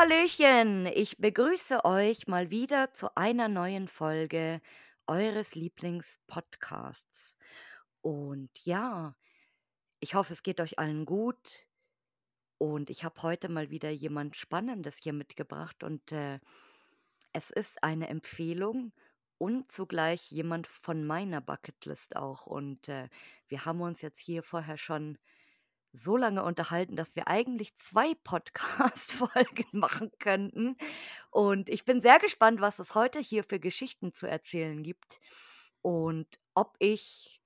Hallöchen! Ich begrüße euch mal wieder zu einer neuen Folge eures Lieblingspodcasts. Und ja, ich hoffe, es geht euch allen gut. Und ich habe heute mal wieder jemand Spannendes hier mitgebracht und äh, es ist eine Empfehlung und zugleich jemand von meiner Bucketlist auch. Und äh, wir haben uns jetzt hier vorher schon so lange unterhalten, dass wir eigentlich zwei Podcast-Folgen machen könnten. Und ich bin sehr gespannt, was es heute hier für Geschichten zu erzählen gibt und ob ich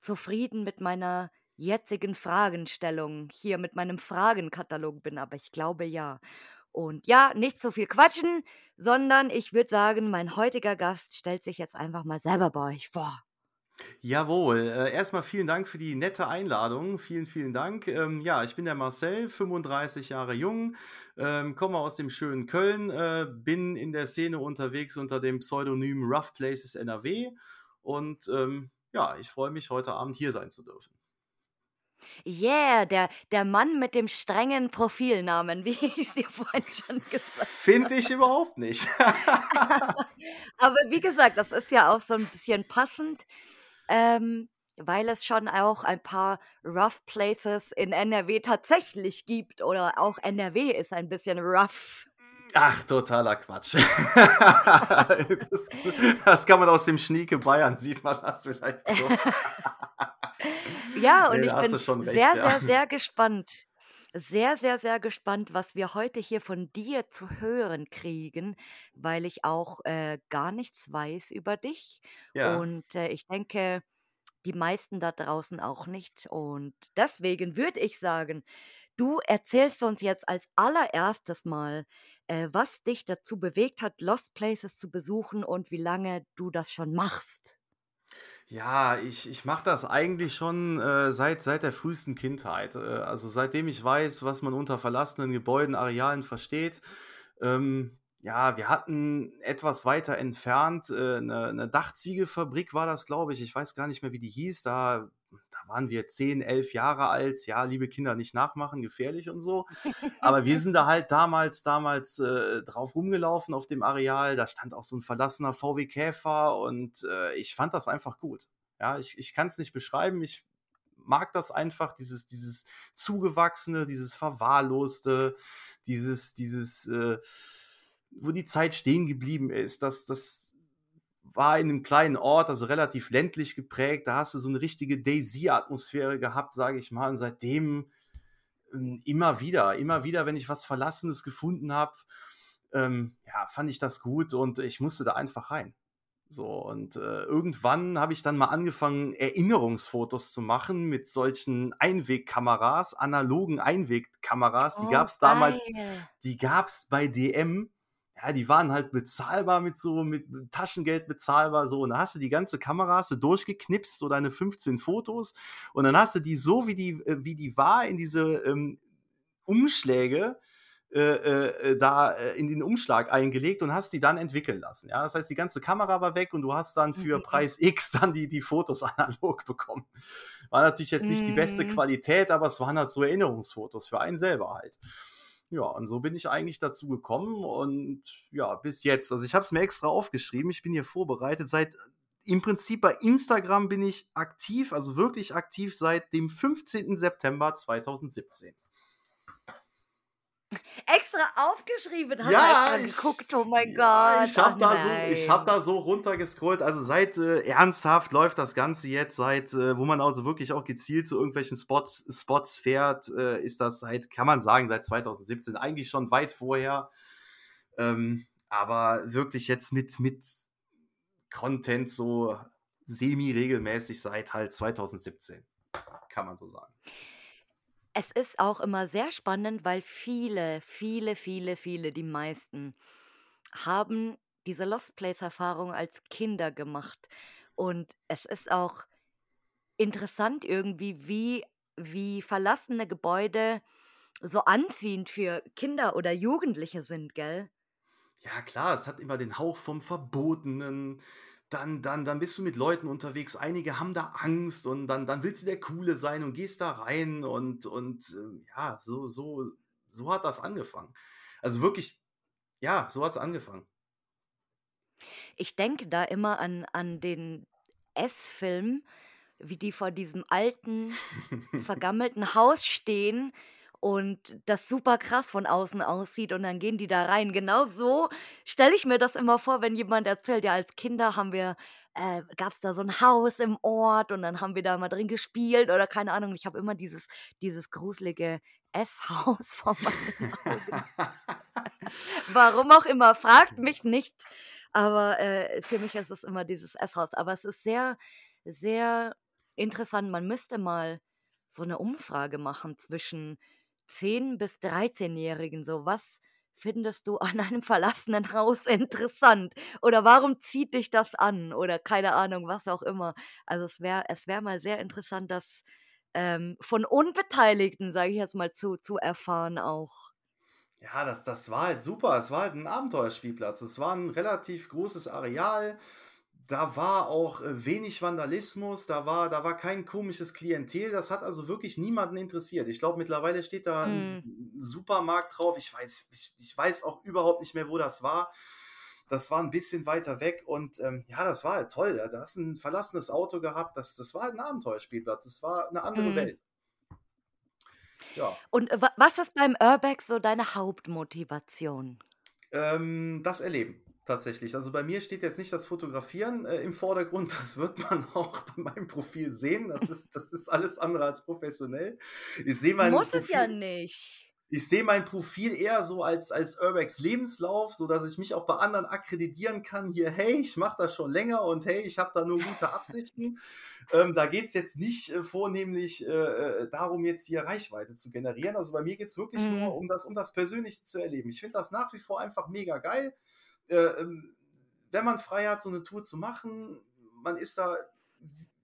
zufrieden mit meiner jetzigen Fragenstellung hier mit meinem Fragenkatalog bin. Aber ich glaube ja. Und ja, nicht so viel quatschen, sondern ich würde sagen, mein heutiger Gast stellt sich jetzt einfach mal selber bei euch vor. Jawohl, äh, erst vielen Dank für die nette Einladung. Vielen, vielen Dank. Ähm, ja, ich bin der Marcel, 35 Jahre jung, ähm, komme aus dem schönen Köln, äh, bin in der Szene unterwegs unter dem Pseudonym Rough Places NRW und ähm, ja, ich freue mich, heute Abend hier sein zu dürfen. Yeah, der, der Mann mit dem strengen Profilnamen, wie ich es dir vorhin schon gesagt habe. Finde ich überhaupt nicht. Aber wie gesagt, das ist ja auch so ein bisschen passend ähm, weil es schon auch ein paar Rough Places in NRW tatsächlich gibt oder auch NRW ist ein bisschen rough. Ach, totaler Quatsch. das, das, kann man aus dem Schnieke Bayern, sieht man das vielleicht so. ja, und nee, ich bin recht, sehr, ja. sehr, sehr gespannt. Sehr, sehr, sehr gespannt, was wir heute hier von dir zu hören kriegen, weil ich auch äh, gar nichts weiß über dich. Ja. Und äh, ich denke, die meisten da draußen auch nicht. Und deswegen würde ich sagen, du erzählst uns jetzt als allererstes mal, äh, was dich dazu bewegt hat, Lost Places zu besuchen und wie lange du das schon machst. Ja, ich, ich mache das eigentlich schon äh, seit, seit der frühesten Kindheit. Äh, also seitdem ich weiß, was man unter verlassenen Gebäuden, Arealen versteht. Ähm, ja, wir hatten etwas weiter entfernt äh, 'ne 'ne Dachziegelfabrik war das, glaube ich. Ich weiß gar nicht mehr, wie die hieß. Da waren wir 10, 11 Jahre alt. Ja, liebe Kinder, nicht nachmachen, gefährlich und so. Aber wir sind da halt damals damals, äh, drauf rumgelaufen auf dem Areal. Da stand auch so ein verlassener VW Käfer und, äh, ich fand das einfach gut. Ja, ich ich es nicht beschreiben. Ich mag das einfach, dieses dieses Zugewachsene, dieses Verwahrloste, dieses dieses, äh wo die Zeit stehen geblieben ist. Das, das war in einem kleinen Ort, also relativ ländlich geprägt. Da hast du so eine richtige Daisy-Atmosphäre gehabt, sage ich mal. Und seitdem ähm, immer wieder, immer wieder, wenn ich was Verlassenes gefunden habe, ähm, ja, fand ich das gut und ich musste da einfach rein. So, und äh, irgendwann habe ich dann mal angefangen, Erinnerungsfotos zu machen mit solchen Einwegkameras, analogen Einwegkameras. Die oh, gab es damals, die gab es bei DM ja, die waren halt bezahlbar mit so, mit Taschengeld bezahlbar, so. Und da hast du die ganze Kamera hast du durchgeknipst, so deine 15 Fotos. Und dann hast du die so, wie die, äh, wie die war, in diese ähm, Umschläge äh, äh, da äh, in den Umschlag eingelegt und hast die dann entwickeln lassen. Ja, das heißt, die ganze Kamera war weg und du hast dann für mhm. Preis X dann die, die Fotos analog bekommen. War natürlich jetzt nicht mhm. die beste mhm. Qualität, aber es waren halt so Erinnerungsfotos für einen selber halt. Ja, und so bin ich eigentlich dazu gekommen und ja, bis jetzt. Also ich habe es mir extra aufgeschrieben, ich bin hier vorbereitet. Seit im Prinzip bei Instagram bin ich aktiv, also wirklich aktiv seit dem 15. September 2017 extra aufgeschrieben, hast ja, extra geguckt, oh mein ja, Gott. Ich habe da, so, hab da so runtergescrollt. Also seit äh, ernsthaft läuft das Ganze jetzt, seit, äh, wo man also wirklich auch gezielt zu irgendwelchen Spots, Spots fährt, äh, ist das seit, kann man sagen, seit 2017, eigentlich schon weit vorher. Ähm, aber wirklich jetzt mit, mit Content so semi-regelmäßig seit halt 2017, kann man so sagen. Es ist auch immer sehr spannend, weil viele, viele, viele, viele, die meisten haben diese Lost Place-Erfahrung als Kinder gemacht. Und es ist auch interessant irgendwie, wie, wie verlassene Gebäude so anziehend für Kinder oder Jugendliche sind, gell? Ja, klar, es hat immer den Hauch vom Verbotenen, dann, dann, dann bist du mit Leuten unterwegs. Einige haben da Angst und dann, dann willst du der Coole sein und gehst da rein und, und äh, ja, so, so, so hat das angefangen. Also wirklich, ja, so hat es angefangen. Ich denke da immer an an den S-Film, wie die vor diesem alten, vergammelten Haus stehen und das super krass von außen aussieht und dann gehen die da rein. Genau so stelle ich mir das immer vor, wenn jemand erzählt, ja, als Kinder haben wir äh, gab es da so ein Haus im Ort und dann haben wir da mal drin gespielt oder keine Ahnung. Ich habe immer dieses dieses gruselige S-Haus vor meinen Augen. Warum auch immer, fragt mich nicht. Aber, äh, für mich ist es immer dieses S-Haus. Aber es ist sehr, sehr interessant. Man müsste mal so eine Umfrage machen zwischen 10 bis 13-Jährigen. So, was findest du an einem verlassenen Haus interessant? Oder warum zieht dich das an? Oder keine Ahnung, was auch immer. Also, es wäre es wäre mal sehr interessant, das, ähm, von Unbeteiligten, sage ich jetzt mal, zu zu erfahren auch. Ja, das das war halt super. Es war halt 'n Abenteuerspielplatz. Es war ein relativ großes Areal. Da war auch, äh, wenig Vandalismus, da war da war kein komisches Klientel. Das hat also wirklich niemanden interessiert. Ich glaube, mittlerweile steht da ein. 'n Supermarkt drauf. Ich weiß ich ich weiß auch überhaupt nicht mehr, wo das war. Das war ein bisschen weiter weg und, ähm, ja, das war halt toll. Da hast du 'n verlassenes Auto gehabt. Das das war halt 'n Abenteuerspielplatz. Das war eine andere Mhm. Welt. Ja. Und wa was ist beim Urbex so deine Hauptmotivation? Ähm, das Erleben tatsächlich. Also, bei mir steht jetzt nicht das Fotografieren, äh, im Vordergrund. Das wird man auch bei meinem Profil sehen. Das ist das ist alles andere als professionell. Ich sehe mein Muss es ja Profil nicht. ich sehe mein Profil eher so als als Urbex Lebenslauf, sodass ich mich auch bei anderen akkreditieren kann. Hier: „Hey, ich mache das schon länger und hey, ich habe da nur gute Absichten.“ Ähm, da geht's jetzt nicht, äh, vornehmlich, äh, äh, darum, jetzt hier Reichweite zu generieren. Also, bei mir geht's wirklich nur Mhm. um das um das Persönliche zu erleben. Ich finde das nach wie vor einfach mega geil, äh, ähm, wenn man frei hat, so eine Tour zu machen. Man ist da,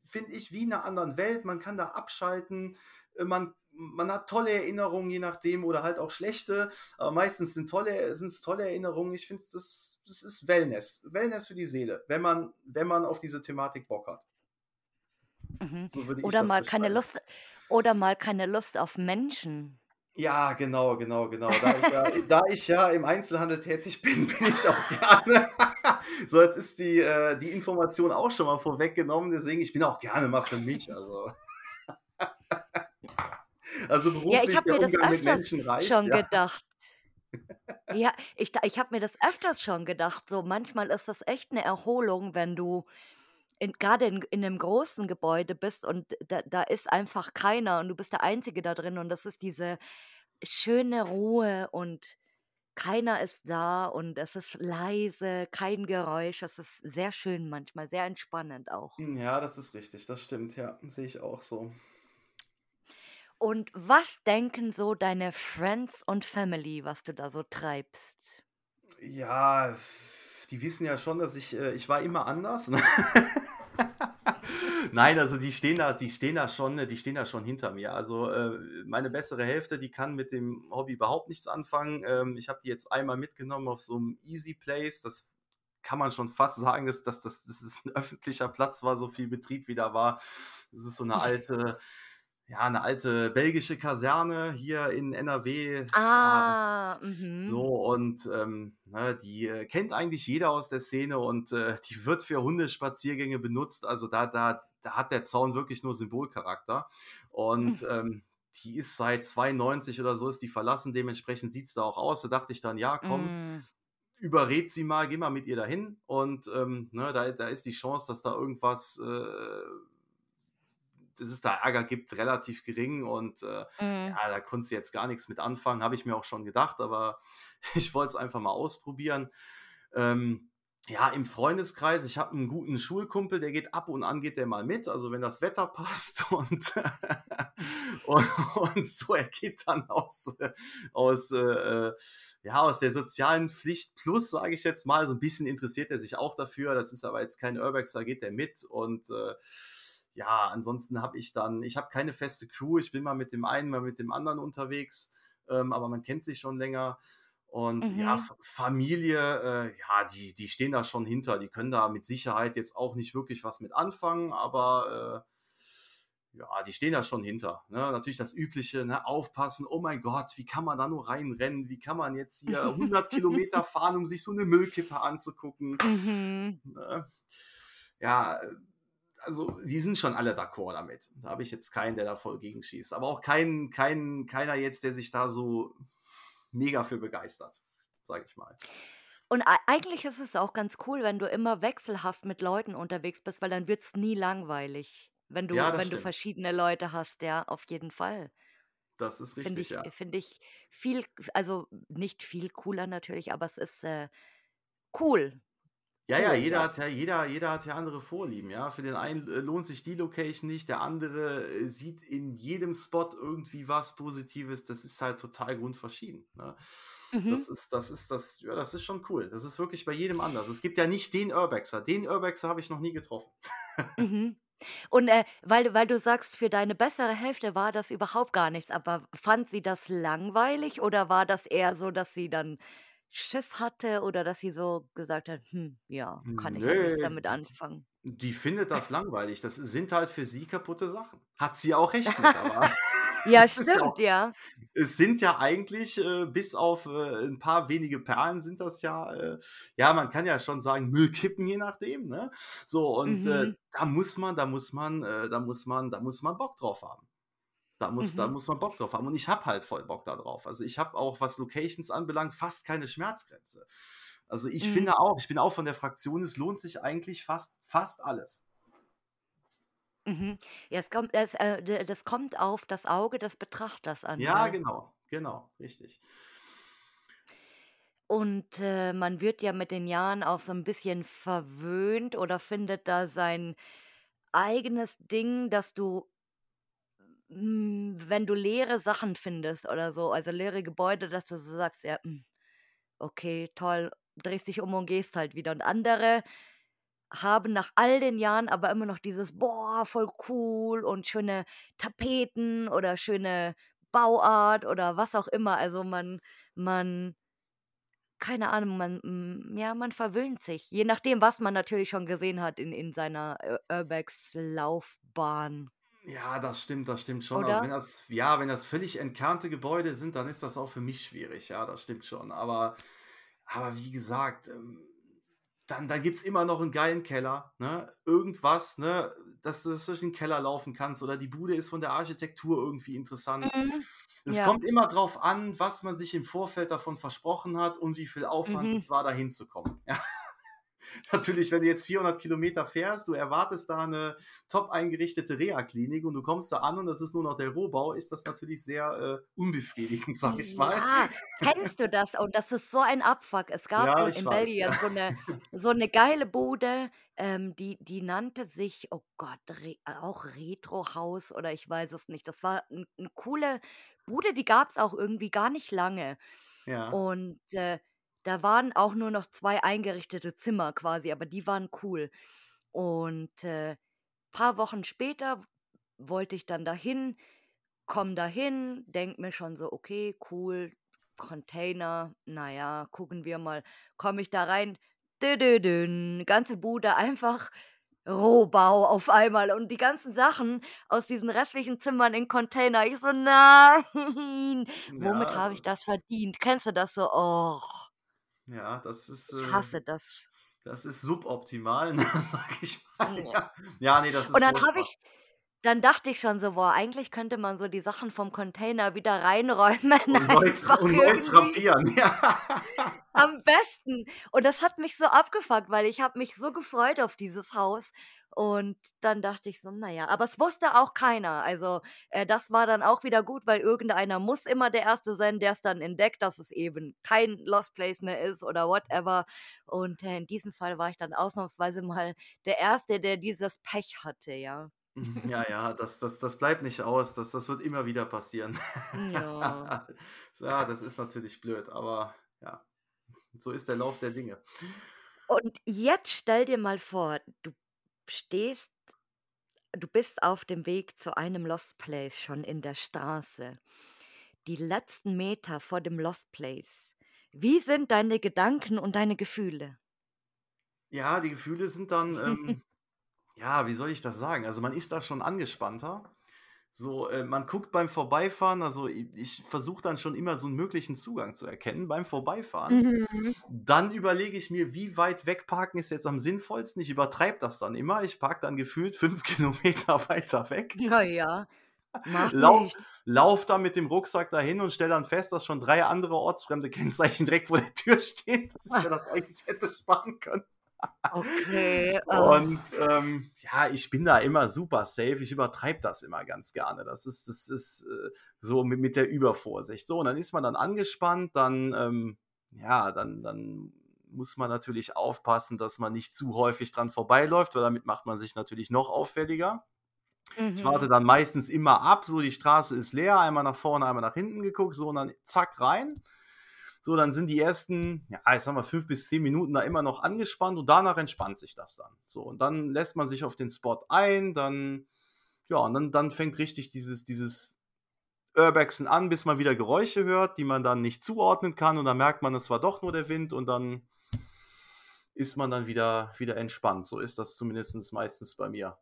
finde ich, wie in 'ner anderen Welt. Man kann da abschalten. Äh, man man hat tolle Erinnerungen, je nachdem oder halt auch schlechte, aber meistens sind tolle sind's tolle Erinnerungen. Ich finde, das das ist Wellness. Wellness für die Seele, wenn man wenn man auf diese Thematik Bock hat. Mhm. So würde ich Oder mal keine. Lust oder mal keine Lust auf Menschen. Ja, genau, genau, genau. Da ich ja da ich ja im Einzelhandel tätig bin, bin ich auch gerne so, jetzt ist die äh, die Information auch schon mal vorweggenommen, deswegen ich bin auch gerne mal für mich, also Also, Ja, ich beruflich habe der mir das Umgang mit öfters Menschen reicht, schon ja. gedacht. Ja, ich ich habe mir das öfters schon gedacht, so manchmal ist das echt 'ne Erholung, wenn du in grade in in 'nem großen Gebäude bist und da da ist einfach keiner und du bist der Einzige da drin und das ist diese schöne Ruhe und keiner ist da und es ist leise, kein Geräusch. Das ist sehr schön manchmal, sehr entspannend auch. Hm, ja, das ist richtig, das stimmt, ja, sehe ich auch so. Und was denken so deine Friends und Family, was du da so treibst? Ja, die wissen ja schon, dass ich äh, ich war immer anders, ne? Nein, also die stehen da die stehen da schon die stehen da schon hinter mir. Also, äh, meine bessere Hälfte, die kann mit dem Hobby überhaupt nichts anfangen. Ähm, ich habe die jetzt einmal mitgenommen auf so 'm Easy Place. Das kann man schon fast sagen, dass dass das das ist 'n öffentlicher Platz war, so viel Betrieb wie da war. Das ist so 'ne alte ja, 'ne alte belgische Kaserne hier in NRW. Ja, Ah, so mhm. und, ähm, ne, die, äh, kennt eigentlich jeder aus der Szene und, äh, die wird für Hundespaziergänge benutzt. Also, da da da hat der Zaun wirklich nur Symbolcharakter. Und, ähm, die ist seit 92 oder so ist die verlassen, dementsprechend sieht's da auch aus. Da dachte ich dann: „Ja, komm, Hm. überred sie mal, geh mal mit ihr dahin.“ Und, ähm, ne, da da ist die Chance, dass da irgendwas, äh dass es da Ärger gibt, relativ gering und, äh, ja, Mhm. da konntest du jetzt gar nix mit anfangen, habe ich mir auch schon gedacht, aber ich wollte es einfach mal ausprobieren. Ähm, ja, im Freundeskreis, ich habe 'n guten Schulkumpel, der geht ab und an geht der mal mit, also wenn das Wetter passt und und und so, er geht dann aus aus, äh, ja, aus der sozialen Pflicht plus, sage ich jetzt mal. So 'n bisschen interessiert er sich auch dafür. Das ist aber jetzt kein Urbex, da geht der mit und, äh, ja, ansonsten habe ich dann ich habe keine feste Crew. Ich bin mal mit dem einen, mal mit dem anderen unterwegs, ähm, aber man kennt sich schon länger. Und ja, Mhm. F Familie, äh, ja, die die stehen da schon hinter. Die können da mit Sicherheit jetzt auch nicht wirklich was mit anfangen, aber, äh ja, die stehen da schon hinter. Ne? Natürlich das Übliche, ne? aufpassen, oh mein Gott, wie kann man da nur reinrennen? Wie kann man jetzt hier 100 Kilometer fahren, um sich so eine Müllkippe anzugucken? Mhm. Ne? Ja, also die sind schon alle d'accord damit. Da habe ich jetzt keinen, der da voll gegenschießt. Aber auch kein, kein, keiner jetzt, der sich da so mega für begeistert, sage ich mal. Und ei- eigentlich ist es auch ganz cool, wenn du immer wechselhaft mit Leuten unterwegs bist, weil dann wird es nie langweilig. Wenn Ja, du, das wenn du stimmt. verschiedene Leute hast, ja, auf jeden Fall. Das ist Finde richtig, ich, ja. finde ich viel, also nicht viel cooler natürlich, aber es ist äh, cool. Ja, ja, jeder hat ja, jeder, jeder hat ja andere Vorlieben, ja. Für den einen äh, lohnt sich die Location nicht, der andere äh, sieht in jedem Spot irgendwie was Positives. Das ist halt total grundverschieden. Ne? Mhm. Das ist, das ist, das, ja, das ist schon cool. Das ist wirklich bei jedem anders. Es gibt ja nicht den Urbexer. Den Urbexer habe ich noch nie getroffen. Mhm. Und äh, weil, weil du sagst, für deine bessere Hälfte war das überhaupt gar nichts, aber fand sie das langweilig oder war das eher so, dass sie dann Schiss hatte oder dass sie so gesagt hat, hm, ja, kann ich halt nichts Nee, damit anfangen? die findet das langweilig. Das sind halt für sie kaputte Sachen. Hat sie auch recht mit, aber ja stimmt, auch ja. Es sind ja eigentlich, äh, bis auf äh, ein paar wenige Perlen sind das ja, äh, ja, man kann ja schon sagen, Müllkippen, je nachdem, ne? So, und äh, Mhm. da muss man, da muss man, äh, da muss man, da muss man Bock drauf haben. Da muss, da Mhm. muss man Bock drauf haben. Und ich habe halt voll Bock da drauf. Also ich habe auch, was Locations anbelangt, fast keine Schmerzgrenze. Also ich Mhm. finde auch, ich bin auch von der Fraktion, es lohnt sich eigentlich fast, fast alles. Mhm. Ja, es kommt, es, äh, das kommt auf das Auge des Betrachters an, Ja, gell? genau, genau, richtig. Und äh, man wird ja mit den Jahren auch so ein bisschen verwöhnt oder findet da sein eigenes Ding, dass du, wenn du leere Sachen findest oder so, also leere Gebäude, dass du so sagst, ja, mm, okay, toll, drehst dich um und gehst halt wieder. Und andere haben nach all den Jahren aber immer noch dieses, boah, voll cool und schöne Tapeten oder schöne Bauart oder was auch immer. Also man, man, keine Ahnung, man, ja, man verwöhnt sich. Je nachdem, was man natürlich schon gesehen hat in, in seiner äh, Urbex-Laufbahn, Ja, das stimmt, das stimmt schon. Also wenn das, ja, wenn das völlig entkernte Gebäude sind, dann ist das auch für mich schwierig. Ja, das stimmt schon. Aber, aber wie gesagt, ähm, dann, dann gibt es immer noch einen geilen Keller, ne? Irgendwas, ne? Dass du durch den Keller laufen kannst oder die Bude ist von der Architektur irgendwie interessant. Mhm. Es Ja. kommt immer drauf an, was man sich im Vorfeld davon versprochen hat und wie viel Aufwand Mhm. es war, da hinzukommen. Ja. Natürlich, wenn du jetzt 400 Kilometer fährst, du erwartest da eine top eingerichtete Reha-Klinik und du kommst da an und das ist nur noch der Rohbau, ist das natürlich sehr äh, unbefriedigend, sag ich mal. Ja, kennst du das? Und das ist so ein Abfuck. Es gab so Ja, in, ich in weiß, Belgien ja. so eine, so eine geile Bude, ähm, die, die nannte sich, oh Gott, Re auch Retro-Haus oder ich weiß es nicht. Das war ein- eine coole Bude, die gab es auch irgendwie gar nicht lange. Ja. Und äh, da waren auch nur noch zwei eingerichtete Zimmer quasi, aber die waren cool. Und äh, paar Wochen später wollte ich dann dahin, komm dahin, denk mir schon so, okay, cool, Container, naja, gucken wir mal. Komme ich da rein, dü-dü-dün, ganze Bude einfach Rohbau auf einmal und die ganzen Sachen aus diesen restlichen Zimmern in Container. Ich so, nein, womit Ja, habe ich das, verdient? Kennst du das so? Oh, ja, das ist, ich äh, hasse das. das ist suboptimal, ne, sag ich mal. Ja. Ja, nee, das Und ist dann habe ich dann dachte ich schon so: „Boah, eigentlich könnte man so die Sachen vom Container wieder reinräumen, Und neu, und neu drapieren, ja. am besten.“ Und das hat mich so abgefuckt, weil ich habe mich so gefreut auf dieses Haus. Und dann dachte ich so: „Na ja“, aber es wusste auch keiner. Also, äh, das war dann auch wieder gut, weil irgendeiner muss immer der Erste sein, der es dann entdeckt, dass es eben kein Lost Place mehr ist oder whatever. Und, äh, in diesem Fall war ich dann ausnahmsweise mal der Erste, der dieses Pech hatte, ja. Ja, ja, das, das, das bleibt nicht aus. Das, das wird immer wieder passieren. Ja. Ja, das ist natürlich blöd, aber ja, so ist der Lauf der Dinge. Und jetzt stell dir mal vor, du stehst du bist auf dem Weg zu einem Lost Place schon in der Straße. Die letzten Meter vor dem Lost Place. Wie sind deine Gedanken und deine Gefühle? Ja, die Gefühle sind dann, ähm, ja, wie soll ich das sagen? Also man ist da schon angespannter. So, äh, man guckt beim Vorbeifahren, also ich, ich versuche dann schon immer so einen möglichen Zugang zu erkennen beim Vorbeifahren. Mhm. Dann überlege ich mir, wie weit wegparken ist jetzt am sinnvollsten. Ich übertreibe das dann immer. Ich parke dann gefühlt fünf Kilometer weiter weg. Ja, macht Lau nichts. lauf dann mit dem Rucksack dahin und stelle dann fest, dass schon drei andere ortsfremde Kennzeichen direkt vor der Tür stehen, dass ich mir das eigentlich hätte sparen können. Okay. Oh. Und ähm, ja, ich bin da immer super safe. Ich übertreibe das immer ganz gerne. Das ist, das ist äh, so mit, mit der Übervorsicht. So, und dann ist man dann angespannt, dann, ähm, ja, dann, dann muss man natürlich aufpassen, dass man nicht zu häufig dran vorbeiläuft, weil damit macht man sich natürlich noch auffälliger. Ich warte Mhm. dann meistens immer ab, so die Straße ist leer, einmal nach vorne, einmal nach hinten geguckt, so und dann zack rein. So, dann sind die ersten, ja, ich sag mal, fünf bis zehn Minuten da immer noch angespannt und danach entspannt sich das dann. So, und dann lässt man sich auf den Spot ein, dann, ja, und dann, dann fängt richtig dieses, dieses Urbexen an, bis man wieder Geräusche hört, die man dann nicht zuordnen kann und dann merkt man, es war doch nur der Wind und dann ist man dann wieder, wieder entspannt. So ist das zumindest meistens bei mir.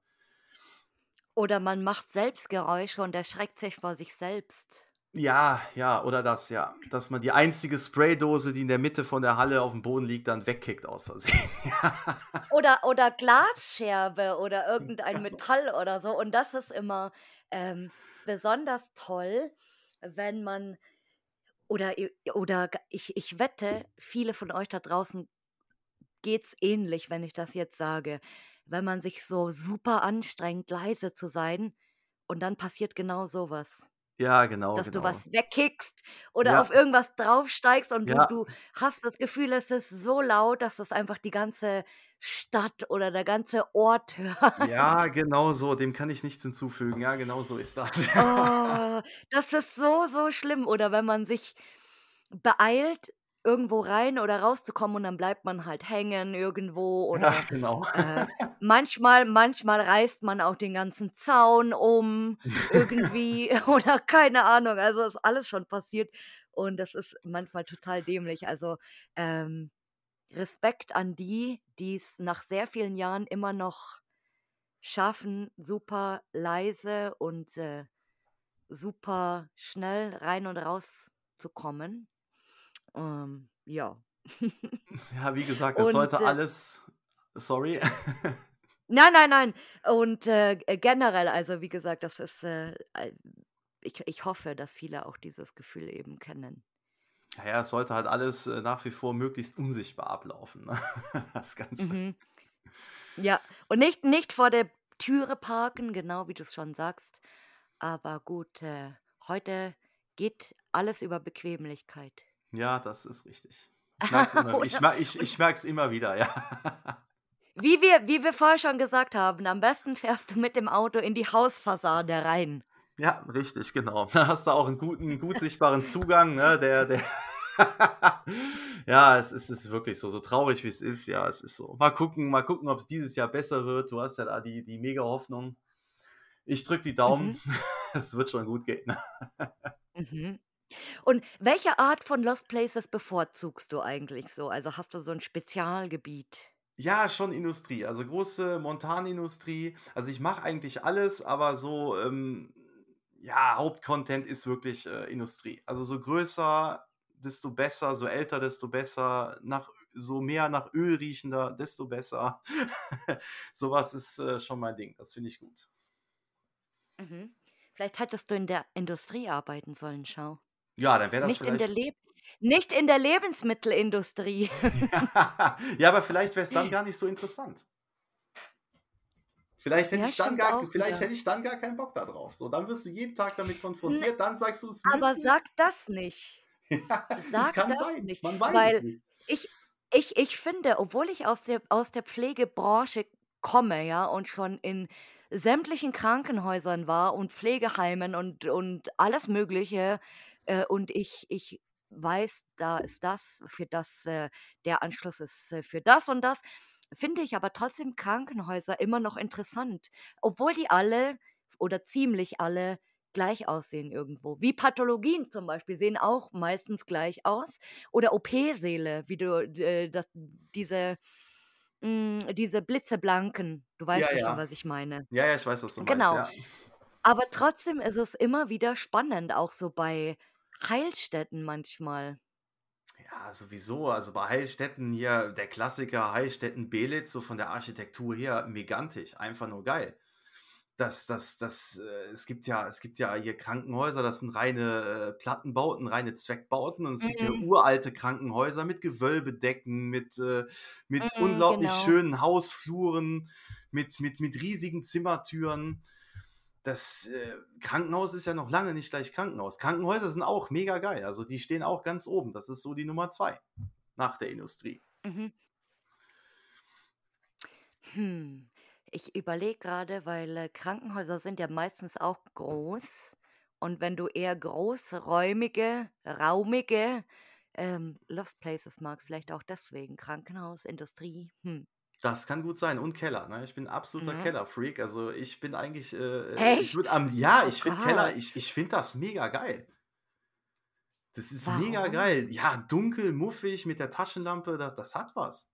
Oder man macht selbst Geräusche und erschreckt sich vor sich selbst. Ja, ja, oder das, ja. Dass man die einzige Spraydose, die in der Mitte von der Halle auf dem Boden liegt, dann wegkickt aus Versehen. Ja. Oder, oder Glasscherbe oder irgendein Metall oder so. Und das ist immer ähm, besonders toll, wenn man, oder, oder ich, ich wette, viele von euch da draußen geht's ähnlich, wenn ich das jetzt sage. Wenn man sich so super anstrengt, leise zu sein und dann passiert genau sowas. Ja, genau, Dass du genau. was wegkickst oder Ja. auf irgendwas draufsteigst und du, Ja. du hast das Gefühl, es ist so laut, dass das einfach die ganze Stadt oder der ganze Ort hört. Ja, genau so, dem kann ich nichts hinzufügen. Ja, genau so ist das. Oh, das ist so, so schlimm. Oder wenn man sich beeilt, irgendwo rein oder rauszukommen und dann bleibt man halt hängen irgendwo oder Ja, genau. äh, manchmal, manchmal reißt man auch den ganzen Zaun um irgendwie oder keine Ahnung. Also ist alles schon passiert und das ist manchmal total dämlich. Also ähm, Respekt an die, die es nach sehr vielen Jahren immer noch schaffen, super leise und äh, super schnell rein und raus zu kommen. Ähm, ja. Ja, wie gesagt, es sollte äh, alles. Sorry. Nein, nein, nein. Und äh, g- generell, also wie gesagt, das ist, äh, äh, ich, ich hoffe, dass viele auch dieses Gefühl eben kennen. Naja, es sollte halt alles äh, nach wie vor möglichst unsichtbar ablaufen. Ne? Das Ganze. Mhm. Ja, und nicht, nicht vor der Türe parken, genau wie du es schon sagst. Aber gut, äh, heute geht alles über Bequemlichkeit. Ja, das ist richtig. Ich merke es immer, immer wieder, ja. wie wir, wie wir vorher schon gesagt haben, am besten fährst du mit dem Auto in die Hausfassade rein. Ja, richtig, genau. Da hast du auch einen guten, gut sichtbaren Zugang, ne? Der, der. ja, es ist, es ist wirklich so, so traurig wie es ist, ja, es ist so. Mal gucken, mal gucken, ob es dieses Jahr besser wird. Du hast ja da die, die mega Hoffnung. Ich drück die Daumen. Mhm. Es wird schon gut gehen. Mhm. Und welche Art von Lost Places bevorzugst du eigentlich so? Also hast du so ein Spezialgebiet? Ja, schon Industrie, also große Montanindustrie. Also ich mache eigentlich alles, aber so, ähm, ja, Hauptcontent ist wirklich äh, Industrie. Also so größer, desto besser, so älter, desto besser, nach, so mehr nach Öl riechender, desto besser. Sowas ist äh, schon mein Ding, das finde ich gut. Mhm. Vielleicht hättest du in der Industrie arbeiten sollen, schau. Ja, dann wäre das Nicht in der vielleicht. Leb nicht in der Lebensmittelindustrie. ja, aber vielleicht wäre es dann gar nicht so interessant. Vielleicht hätte Ja, ich dann gar, auch vielleicht wieder. hätte ich dann gar keinen Bock da drauf. So, dann wirst du jeden Tag damit konfrontiert, dann sagst du, es aber müssen. sag das nicht. Ja, es Sag kann das sein. nicht, Man weiß es weil nicht. ich ich ich finde, obwohl ich aus der aus der Pflegebranche komme, ja, und schon in sämtlichen Krankenhäusern war und Pflegeheimen und und alles Mögliche, äh, und ich ich weiß, da ist das für das äh, der Anschluss ist, äh, für das und das, finde ich aber trotzdem Krankenhäuser immer noch interessant, obwohl die alle oder ziemlich alle gleich aussehen irgendwo. Wie Pathologien zum Beispiel sehen auch meistens gleich aus. Oder OP-Säle, wie du äh, das, diese, mh, diese blitzeblanken. Du Ja, weißt bestimmt, ja. was ich meine. Ja, ja, ich weiß, was du meinst, Genau. ja. Aber trotzdem ist es immer wieder spannend, auch so bei Heilstätten manchmal. Ja, sowieso. Also bei Heilstätten hier, der Klassiker Heilstätten-Belitz, so von der Architektur her, megantisch, einfach nur geil. Das, das, das, äh, es gibt ja, es gibt ja hier Krankenhäuser, das sind reine äh, Plattenbauten, reine Zweckbauten und es gibt ja Mhm. uralte Krankenhäuser mit Gewölbedecken, mit, äh, mit Mhm, unglaublich genau. schönen Hausfluren, mit, mit, mit riesigen Zimmertüren. Das äh, Krankenhaus ist ja noch lange nicht gleich Krankenhaus. Krankenhäuser sind auch mega geil. Also die stehen auch ganz oben. Das ist so die Nummer zwei nach der Industrie. Mhm. Hm, ich überlege gerade, weil äh, Krankenhäuser sind ja meistens auch groß. Und wenn du eher großräumige, raumige ähm, Lost Places magst, vielleicht auch deswegen Krankenhaus, Industrie. Hm. Das kann gut sein. Und Keller, ne? Ich bin 'n absoluter Mhm. Kellerfreak. Also, ich bin eigentlich, äh, äh ich würde am ja, Oh ich finde Keller ich ich finde das mega geil. Das ist mega Warum? geil. Ja, dunkel, muffig mit der Taschenlampe, das das hat was.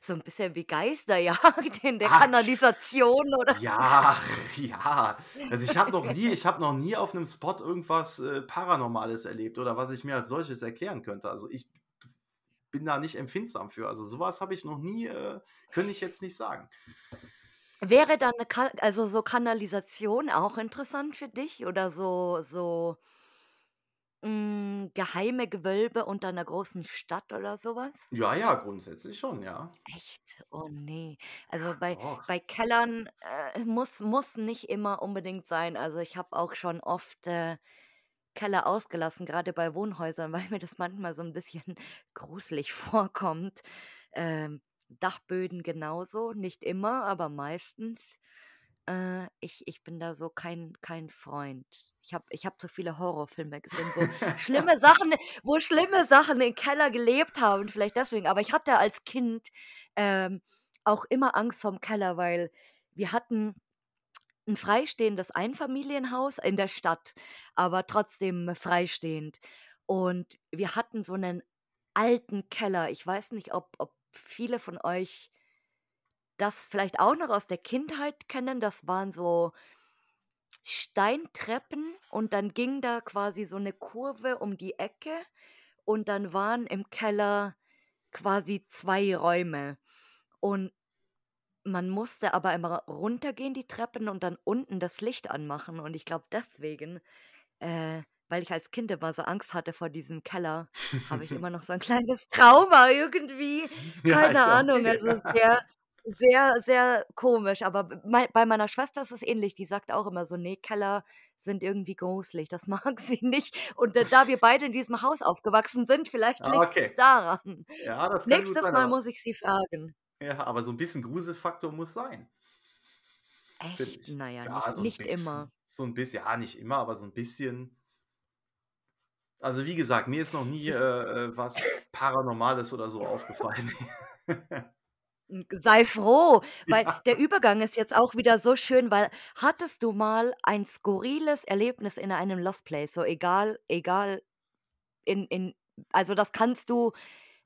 So ein bisschen wie Geisterjagd in der Ach, Kanalisation oder ja, ja. Also, ich habe noch nie ich habe noch nie auf 'nem Spot irgendwas, äh, Paranormales erlebt oder was ich mir als solches erklären könnte. Also, ich bin da nicht empfindsam für. Also, so was habe ich noch nie, äh könnte ich jetzt nicht sagen. Wäre dann 'ne Ka also, so Kanalisation auch interessant für dich oder so so hm, geheime Gewölbe unter 'ner großen Stadt oder so was? Ja, ja, grundsätzlich schon, ja. Echt? Oh ne. Also, bei doch. bei Kellern, äh, muss muss nicht immer unbedingt sein. Also, ich habe auch schon oft, äh, Keller ausgelassen, grade bei Wohnhäusern, weil mir das manchmal so 'n bisschen gruselig vorkommt. Ähm, Dachböden genauso, nicht immer, aber meistens. Äh, ich ich bin da so kein kein Freund. Ich habe ich habe zu viele Horrorfilme gesehen, wo schlimme Sachen wo schlimme Sachen im Keller gelebt haben, vielleicht deswegen. Aber ich hatte als Kind, ähm, auch immer Angst vorm Keller, weil wir hatten 'n freistehendes Einfamilienhaus in der Stadt, aber trotzdem freistehend. Und wir hatten so 'nen alten Keller. Ich weiß nicht, ob ob viele von euch das vielleicht auch noch aus der Kindheit kennen. Das waren so Steintreppen und dann ging da quasi so 'ne Kurve um die Ecke und dann waren im Keller quasi 2 Räume. Und man musste aber immer runtergehen die Treppen und dann unten das Licht anmachen. Und ich glaube deswegen, äh, weil ich als Kind immer so Angst hatte vor diesem Keller, habe ich immer noch so 'n kleines Trauma irgendwie. Keine ja Ahnung, okay. also sehr sehr, sehr komisch. Aber bei meiner Schwester ist es ähnlich. Die sagt auch immer so: „Ne, Keller sind irgendwie gruselig.“ Das mag sie nicht. Und da wir beide in diesem Haus aufgewachsen sind, vielleicht Ah, liegt's okay. daran. Ja, das kann gut Nächstes Mal muss ich sie fragen. Ja, aber so 'n bisschen Gruselfaktor muss sein. Echt? ich. Na ja, nicht so nicht bisschen immer. so 'n bisschen ja, nicht immer, aber so 'n bisschen. Also, wie gesagt, mir ist noch nie, äh, äh, was Paranormales oder so aufgefallen. Sei froh, weil Ja. der Übergang ist jetzt auch wieder so schön, weil hattest du mal ein skurriles Erlebnis in einem Lost Place, so egal egal in in also, das kannst du,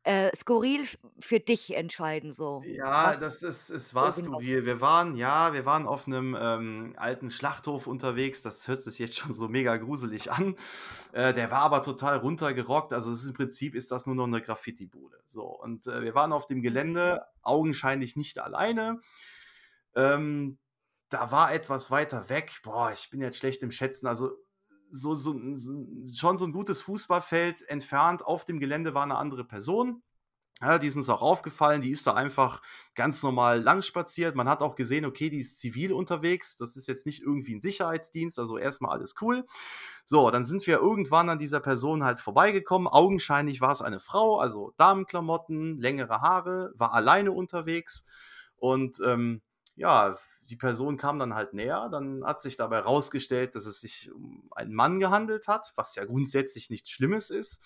äh, skurril für dich entscheiden so, Ja, was das ist es war irgendwas skurril. Wir waren ja, wir waren auf 'nem, ähm, alten Schlachthof unterwegs. Das hört sich jetzt schon so mega gruselig an. Äh, der war aber total runtergerockt. Also, es ist im Prinzip ist das nur noch 'ne Graffitibude. So, und, äh, wir waren auf dem Mhm. Gelände, augenscheinlich nicht alleine. Ähm, da war etwas weiter weg boah, ich bin jetzt schlecht im Schätzen, also, so so schon so 'n gutes Fußballfeld entfernt auf dem Gelände war 'ne andere Person. Ja, die ist uns auch aufgefallen, die ist da einfach ganz normal lang spaziert. Man hat auch gesehen, okay, die ist zivil unterwegs. Das ist jetzt nicht irgendwie 'n Sicherheitsdienst, also, erst mal alles cool. So, dann sind wir irgendwann an dieser Person halt vorbeigekommen. Augenscheinlich war's eine Frau, also, Damenklamotten, längere Haare, war alleine unterwegs und, ähm, ja, die Person kam dann halt näher. Dann hat sich dabei rausgestellt, dass es sich um einen Mann gehandelt hat, was ja grundsätzlich nichts Schlimmes ist.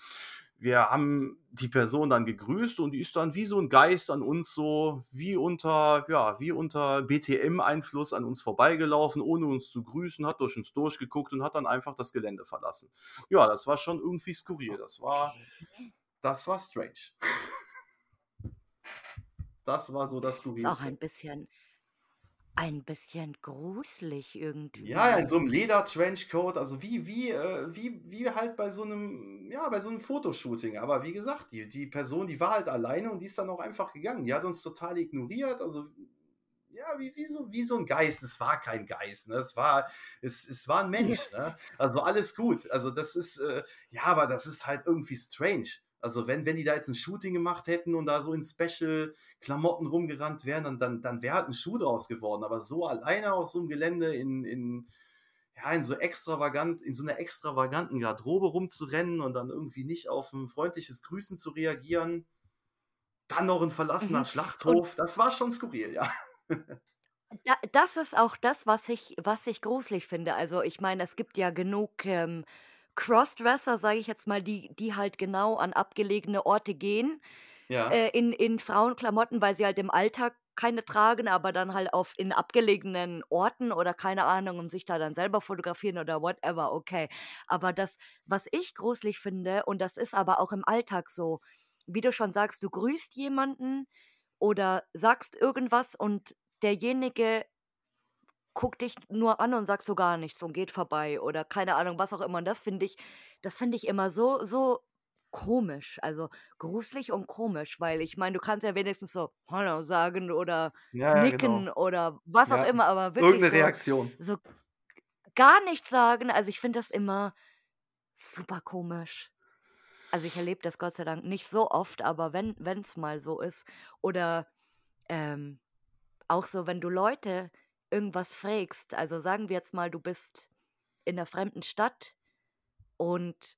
Wir haben die Person dann gegrüßt und die ist dann wie so 'n Geist an uns so wie unter ja, wie unter BTM-Einfluss an uns vorbeigelaufen, ohne uns zu grüßen, hat durch uns durchgeguckt und hat dann einfach das Gelände verlassen. Ja, das war schon irgendwie skurril. Das war das war strange. Das war so das Ist auch Skurrilste. ein bisschen ein bisschen gruselig Ja, irgendwie. in so 'nem Leder-Trenchcoat, also wie wie, äh wie wie halt bei so 'nem ja, bei so 'nem Fotoshooting. Aber wie gesagt, die die Person, die war halt alleine und die ist dann auch einfach gegangen. Die hat uns total ignoriert, also ja, wie wie so wie so 'n Geist. Es war kein Geist, ne? Es war es es war 'n Ja. Mensch, ne? Also, alles gut. Also, das ist, äh ja, aber das ist halt irgendwie strange. Also, wenn wenn die da jetzt 'n Shooting gemacht hätten und da so in Special-Klamotten rumgerannt wären, dann dann dann wäre halt 'n Schuh draus geworden. Aber so alleine auf so 'm Gelände in in ja, in so extravagant in so 'ner extravaganten Garderobe rumzurennen und dann irgendwie nicht auf 'n freundliches Grüßen zu reagieren dann noch 'n verlassener Mhm. Und Schlachthof, das war schon skurril, ja. Da das ist auch das, was ich was ich gruselig finde. Also, ich meine, es gibt ja genug, ähm, Crossdresser, sage ich jetzt mal, die die halt genau an abgelegene Orte gehen, Ja. äh, in in Frauenklamotten, weil sie halt im Alltag keine tragen, aber dann halt auf in abgelegenen Orten oder keine Ahnung und sich da dann selber fotografieren oder whatever, okay. Aber das, was ich gruselig finde, und das ist aber auch im Alltag so, wie du schon sagst, du grüßt jemanden oder sagst irgendwas und derjenige guckt dich nur an und sagt so gar nichts und geht vorbei oder keine Ahnung, was auch immer. Und das finde ich das finde ich immer so so komisch, also gruselig und komisch, weil ich meine, du kannst ja wenigstens so „Hallo“ sagen oder Ja, ja, nicken genau. oder was auch Ja, immer, aber wirklich 'ne so Reaktion. so gar nichts sagen. Also, ich finde das immer super komisch. Also, ich erlebe das Gott sei Dank nicht so oft, aber wenn wenn's mal so ist oder, ähm, auch so, wenn du Leute irgendwas frägst. Also, sagen wir jetzt mal, du bist in 'ner fremden Stadt und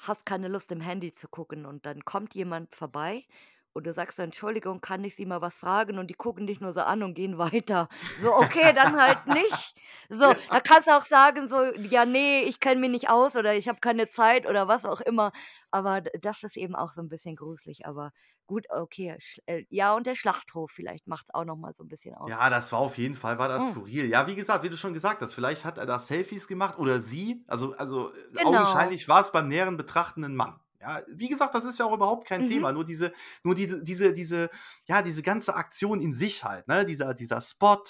hast keine Lust, im Handy zu gucken und dann kommt jemand vorbei und du sagst so: „Entschuldigung, kann ich Sie mal was fragen?“ Und die gucken dich nur so an und gehen weiter. So, okay, dann halt nicht. So, Ja. da kannst du auch sagen so: „Ja, ne, ich kenne mich nicht aus“ oder „Ich habe keine Zeit“ oder was auch immer. Aber das ist eben auch so 'n bisschen gruselig. Aber gut, okay, äh, ja, und der Schlachthof vielleicht macht's auch noch mal so 'n bisschen aus. Ja, das war auf jeden Fall war das Hm. skurril. Ja, wie gesagt, wie du schon gesagt hast, vielleicht hat er da Selfies gemacht oder sie. Also also, äh, Genau. augenscheinlich war's beim näheren Betrachten 'n Mann. Ja, wie gesagt, das ist ja auch überhaupt kein Mhm. Thema. Nur diese nur diese diese diese ja, diese ganze Aktion in sich halt, ne? Dieser dieser Spot,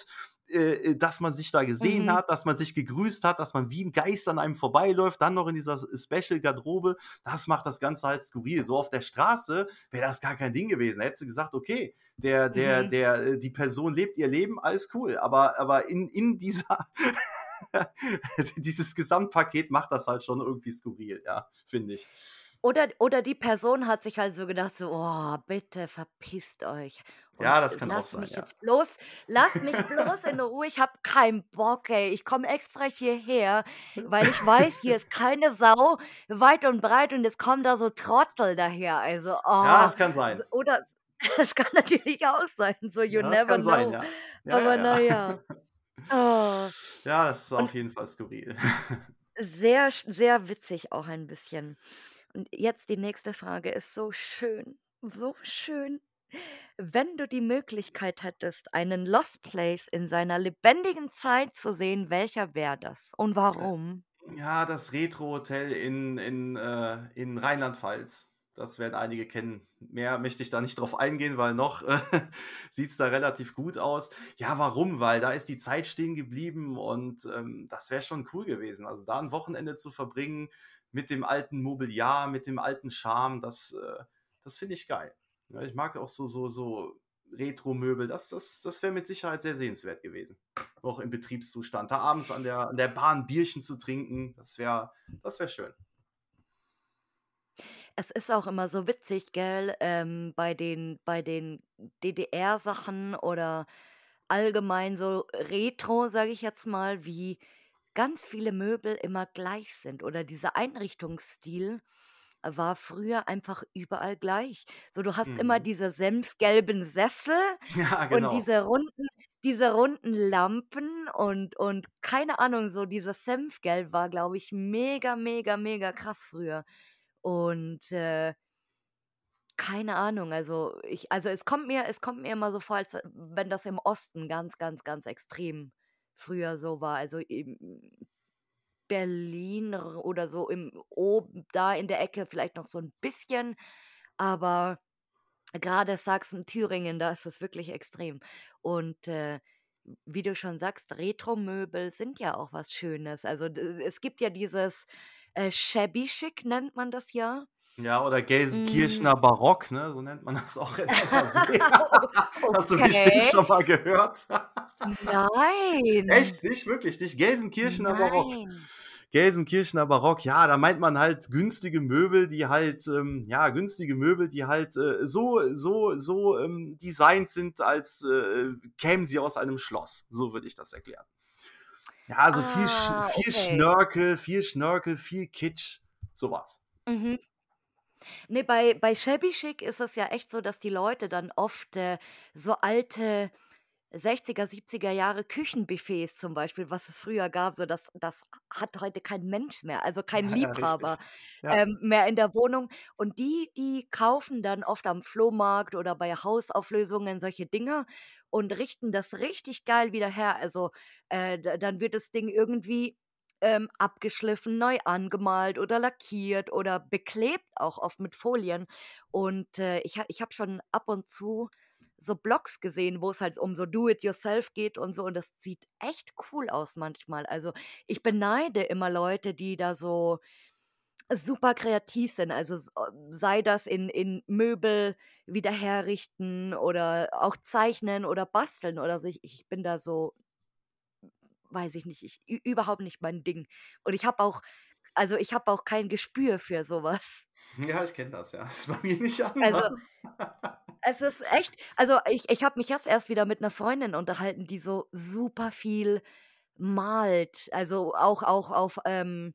äh, äh, dass man sich da gesehen Mhm. hat, dass man sich gegrüßt hat, dass man wie 'n Geist an einem vorbeiläuft, dann noch in dieser Special-Garderobe. Das macht das Ganze halt skurril. So auf der Straße wäre das gar kein Ding gewesen. Da hättest du gesagt: „Okay, der der Mhm. der äh, die Person lebt ihr Leben, alles cool.“ Aber aber in in dieser dieses Gesamtpaket macht das halt schon irgendwie skurril, ja, finde ich. Oder oder die Person hat sich halt so gedacht so: „Oh, bitte verpisst euch Ja, und das kann auch sein, mich ja. jetzt bloß lasst mich bloß in Ruhe. Ich habe keinen Bock, ey. Ich komme extra hierher, weil ich weiß, hier ist keine Sau weit und breit und jetzt kommen da so Trottel daher. Also, Ja, oh, das kann sein. oder es kann natürlich auch sein, so you Ja, das never kann sein, know. ja. Ja, ja, Aber na ja. ja. Oh. Ja, das war auf Und jeden Fall skurril. sehr sehr witzig auch ein bisschen. Und jetzt die nächste Frage ist so schön, so schön. Wenn du die Möglichkeit hättest, einen Lost Place in seiner lebendigen Zeit zu sehen, welcher wäre das und Äh, warum? ja, das Retro-Hotel in in, äh in Rheinland-Pfalz. Das werden einige kennen. Mehr möchte ich da nicht drauf eingehen, weil noch, äh, sieht's da relativ gut aus. Ja, warum? Weil da ist die Zeit stehen geblieben und, ähm, das wäre schon cool gewesen. Also, da 'n Wochenende zu verbringen mit dem alten Mobiliar, mit dem alten Charme, das, äh das finde ich geil. Ich mag auch so so so Retromöbel. Das das das wäre mit Sicherheit sehr sehenswert gewesen. Auch im Betriebszustand. Da abends an der an der Bar 'n Bierchen zu trinken, das wäre das wäre schön. Es ist auch immer so witzig, gell, ähm, bei den bei den DDR-Sachen oder allgemein so Retro, sage ich jetzt mal, wie ganz viele Möbel immer gleich sind oder dieser Einrichtungsstil war früher einfach überall gleich. So, du hast immer Mhm. diese senfgelben Sessel Ja, und genau. diese runden diese runden Lampen und und keine Ahnung, so dieses Senfgelb war, glaube ich, mega, mega, mega krass früher. Und, äh keine Ahnung, also ich also, es kommt mir es kommt mir immer so vor, als wenn das im Osten ganz, ganz, ganz extrem früher so war. Also, in Berlin oder so im oben da in der Ecke vielleicht noch so 'n bisschen, aber grade Sachsen, Thüringen, da ist das wirklich extrem. Und, äh wie du schon sagst, Retro-Möbel sind ja auch was Schönes. Also es gibt ja dieses äh, Shabby Chic, nennt man das ja. Ja, oder Gelsenkirchener mm. Barock, ne? So nennt man das auch in NRW. okay. Hast du bestimmt schon mal gehört? Nein. Echt? Nicht? Wirklich? Nicht? Gelsenkirchener Nein. Barock. Gelsenkirchener Barock, ja, da meint man halt günstige Möbel, die halt, ähm, ja, günstige Möbel, die halt äh, so, so, so ähm, designt sind, als äh, kämen sie aus einem Schloss. So würde ich das erklären. Ja, also ah, viel, viel okay. Schnörkel, viel Schnörkel, viel Kitsch, sowas. Mhm. Ne, bei bei Shabby Chic ist es ja echt so, dass die Leute dann oft, äh, so alte 60er, 70er Jahre Küchenbuffets zum Beispiel, was es früher gab, so das das hat heute kein Mensch mehr, also kein Ja, Liebhaber, Ja. ähm, mehr in der Wohnung. Und die die kaufen dann oft am Flohmarkt oder bei Hausauflösungen solche Dinger und richten das richtig geil wieder her. Also, äh, dann wird das Ding irgendwie ähm, abgeschliffen, neu angemalt oder lackiert oder beklebt auch oft mit Folien. Und äh, ich, ich habe schon ab und zu so Blogs gesehen, wo es halt um so Do-it-yourself geht und so. Und das sieht echt cool aus manchmal. Also ich beneide immer Leute, die da so super kreativ sind. Also sei das in, in Möbel wieder herrichten oder auch zeichnen oder basteln oder so. Ich, ich bin da so weiß ich nicht, ich überhaupt nicht mein Ding. Und ich habe auch also, ich habe auch kein Gespür für sowas. Ja, ich kenne das, ja. Das ist bei mir nicht anders. Also, es ist echt also, ich ich habe mich jetzt erst wieder mit einer Freundin unterhalten, die so super viel malt. Also, auch auch auf, ähm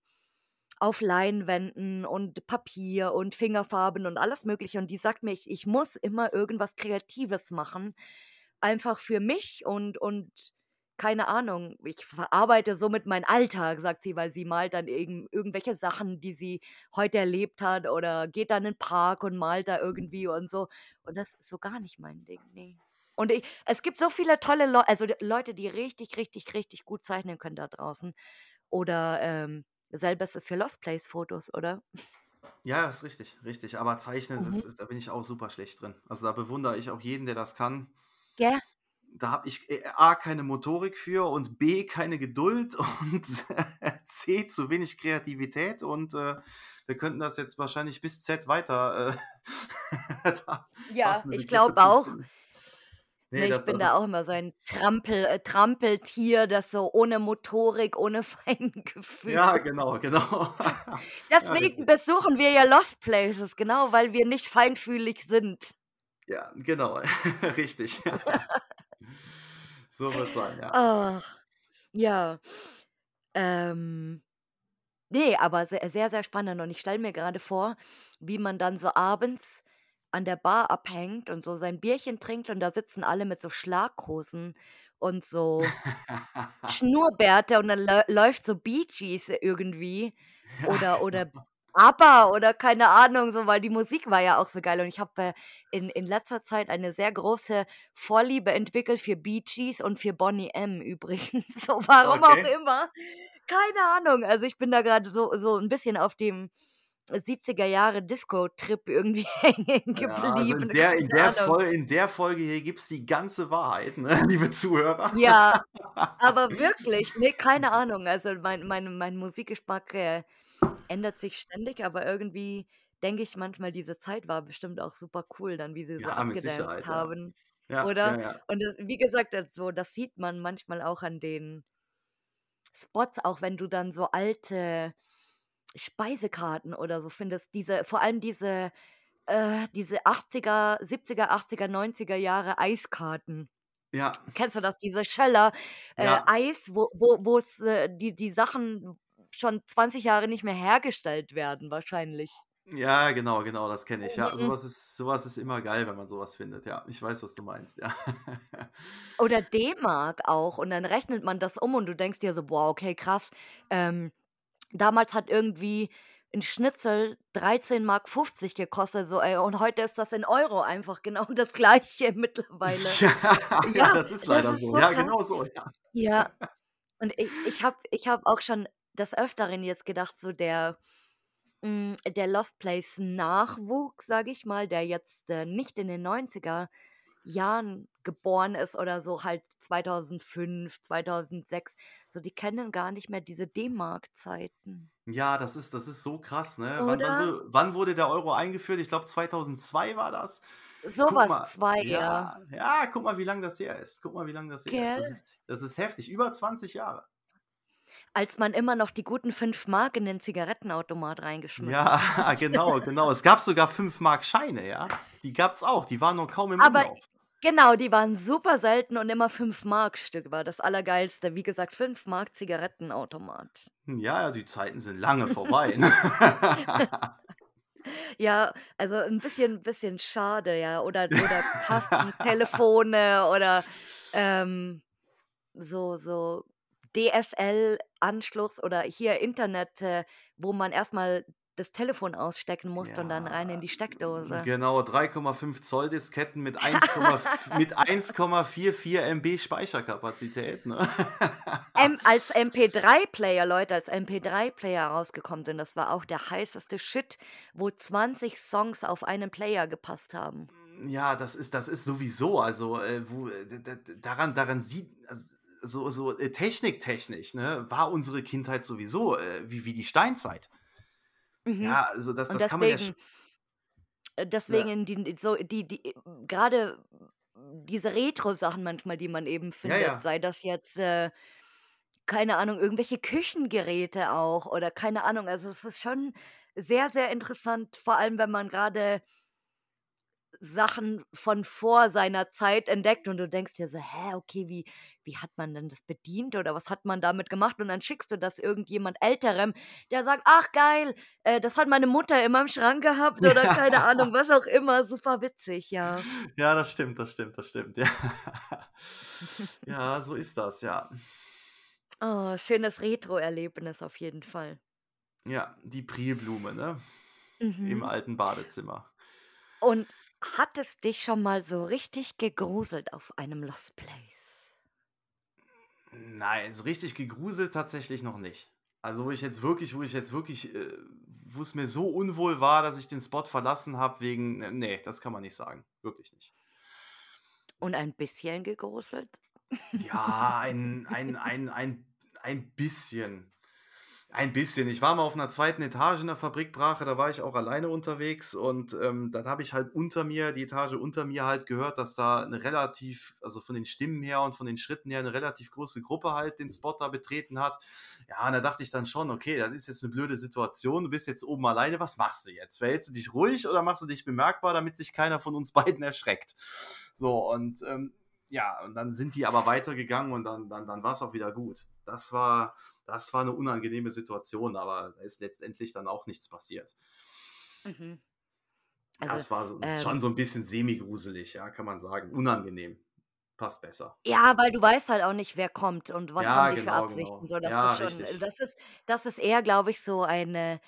auf Leinwänden und Papier und Fingerfarben und alles Mögliche. Und die sagt mir, ich ich muss immer irgendwas Kreatives machen, einfach für mich und und keine Ahnung, ich verarbeite somit meinen Alltag, sagt sie, weil sie malt dann irgend, irgendwelche Sachen, die sie heute erlebt hat oder geht dann in den Park und malt da irgendwie und so. Und das ist so gar nicht mein Ding, nee. Und ich, es gibt so viele tolle Leute, also Leute, die richtig, richtig, richtig gut zeichnen können da draußen. Oder ähm, selbes für Lost Place Fotos, oder? Ja, ist richtig, richtig. Aber zeichnen, das Mhm. ist, da bin ich auch super schlecht drin. Also da bewundere ich auch jeden, der das kann. Ja da habe ich äh, A, keine Motorik für und B, keine Geduld und C, zu wenig Kreativität und äh, wir könnten das jetzt wahrscheinlich bis Z weiter. Äh, ja, ich glaube auch. Nee, nee, ich bin da auch immer so ein Trampel, äh, Trampeltier, das so ohne Motorik, ohne Feingefühl. Ja, genau, genau. Deswegen besuchen wir ja Lost Places, genau, weil wir nicht feinfühlig sind. Ja, genau, richtig. So wird sein, ja. Ach, ja. Ähm, ne, aber sehr, sehr, sehr spannend. Und ich stelle mir gerade vor, wie man dann so abends an der Bar abhängt und so sein Bierchen trinkt und da sitzen alle mit so Schlaghosen und so Schnurrbärte und dann läuft so Bee Gees irgendwie oder oder genau. ABBA oder keine Ahnung, so, weil die Musik war ja auch so geil und ich habe, äh, in in letzter Zeit eine sehr große Vorliebe entwickelt für Bee Gees und für Boney M. übrigens, so warum auch immer. Keine Ahnung. Also, ich bin da gerade so so ein bisschen auf dem 70er Jahre Disco-Trip irgendwie hängen Ja, also in der in der Fol in der Folge hier gibt es die ganze Wahrheit, ne, liebe Zuhörer. Ja, aber wirklich, ne, keine Ahnung. Also, mein mein mein Musikgeschmack, äh ändert sich ständig, aber irgendwie denke ich manchmal, diese Zeit war bestimmt auch super cool dann, wie sie so Ja, ja. haben, Ja, oder? ja. Und das wie gesagt, das so das sieht man manchmal auch an den Spots, auch wenn du dann so alte Speisekarten oder so findest, diese vor allem diese äh, diese 80er, 70er, 80er, 90er Jahre Eiskarten. Ja. Kennst du das? Diese Scheller, äh, Ja. Eis, wo wo wo's, äh, die die Sachen schon 20 Jahre nicht mehr hergestellt werden wahrscheinlich. Ja, genau, genau, das kenne ich. Ja, Mhm. sowas ist sowas ist immer geil, wenn man sowas findet. Ja, ich weiß, was du meinst, ja. Oder D-Mark auch und dann rechnet man das um und du denkst dir so: „Boah, okay, krass. Ähm, damals hat irgendwie ein Schnitzel 13,50 Mark gekostet, so, ey, und heute ist das in Euro einfach genau das Gleiche mittlerweile. Ja, ja, Ja, das ist das leider ist so. so Ja, genau so, ja. Ja, und ich ich habe ich habe auch schon des Öfteren jetzt gedacht, so der hm, der Lost Place Nachwuchs, sage ich mal, der jetzt, äh, nicht in den 90er Jahren geboren ist oder so, halt 2005, 2006. So, die kennen gar nicht mehr diese D-Mark-Zeiten. Ja, das ist das ist so krass, ne? Wann wann wann wurde der Euro eingeführt? Ich glaube 2002 war das. Sowas mal, 2, ja. ja, ja, guck mal, wie lang das her ist. Guck mal, wie lang das her ist. Das ist das ist heftig, über 20 Jahre. Als man immer noch die guten 5 Mark in den Zigarettenautomat reingeschmissen Ja, hat. genau, genau. Es gab sogar 5 Mark-Scheine, ja? Die gab's auch, die waren nur kaum im Aber Umlauf. genau, die waren super selten und immer 5 Mark Stück war das Allergeilste. Wie gesagt, 5 Mark Zigarettenautomat. Ja, ja, die Zeiten sind lange vorbei, ne? Ja, also 'n bisschen bisschen schade, ja. Oder oder Tastentelefone oder, ähm, so so DSL-Anschluss oder hier Internet, äh, wo man erst mal das Telefon ausstecken musste und dann rein in Ja, die Steckdose. genau, 3,5 Zoll Disketten mit 1,f mit 1,44 MB Speicherkapazität, ne? M als MP3-Player, Leute, als MP3-Player rausgekommen sind, das war auch der heißeste Shit, wo 20 Songs auf einen Player gepasst haben. Ja, das ist das ist sowieso, also, äh, wo äh, daran daran sieht also, so so, äh, techniktechnisch, ne, war unsere Kindheit sowieso, äh, wie wie die Steinzeit. Mhm. Ja, also das das kann man ja deswegen äh, Ja. deswegen die so die die grade diese Retro-Sachen manchmal, die man eben Ja, findet, ja. sei das jetzt, äh, keine Ahnung, irgendwelche Küchengeräte auch oder keine Ahnung. Also, es ist schon sehr, sehr interessant, vor allem, wenn man grade Sachen von vor seiner Zeit entdeckt und du denkst dir so: „Hä, okay, wie wie hat man denn das bedient oder was hat man damit gemacht?“ Und dann schickst du das irgendjemand Älterem, der sagt: „Ach geil, äh, das hat meine Mutter immer im Schrank gehabt“ oder keine Ahnung, was auch immer. Super witzig, ja. Ja, das stimmt, das stimmt, das stimmt, ja. Ja, so ist das, ja. Oh, schönes Retro-Erlebnis auf jeden Fall. Ja, die Prellblume, ne? Im Mhm. alten Badezimmer. Und hat es dich schon mal so richtig gegruselt auf einem Lost Place? Nein, so richtig gegruselt tatsächlich noch nicht. Also, wo ich jetzt wirklich wo ich jetzt wirklich, äh wo es mir so unwohl war, dass ich den Spot verlassen habe wegen ne, ne, das kann man nicht sagen. Wirklich nicht. Und ein bisschen gegruselt? Ja, ein ein ein ein ein bisschen. Ein bisschen. Ich war mal auf 'ner 2. Etage in der Fabrikbrache, da war ich auch alleine unterwegs und, ähm, dann habe ich halt unter mir die Etage unter mir halt gehört, dass da 'ne relativ also, von den Stimmen her und von den Schritten her 'ne relativ große Gruppe halt den Spot da betreten hat. Ja, und da dachte ich dann schon: „Okay, das ist jetzt 'ne blöde Situation. Du bist jetzt oben alleine. Was machst du jetzt? Verhältst du dich ruhig oder machst du dich bemerkbar, damit sich keiner von uns beiden erschreckt?“ So und, ähm, ja, und dann sind die aber weitergegangen und dann dann dann war's auch wieder gut. Das war das war 'ne unangenehme Situation, aber da ist letztendlich dann auch nichts passiert. Mhm. Also, Das war so ähm schon so 'n bisschen semi-gruselig, ja, kann man sagen. Unangenehm. Passt besser. Ja, weil du weißt halt auch nicht, wer kommt und was Ja, haben die für genau, Absichten. genau. So, das Ja, ist schon das ist das ist eher, glaube ich, so eine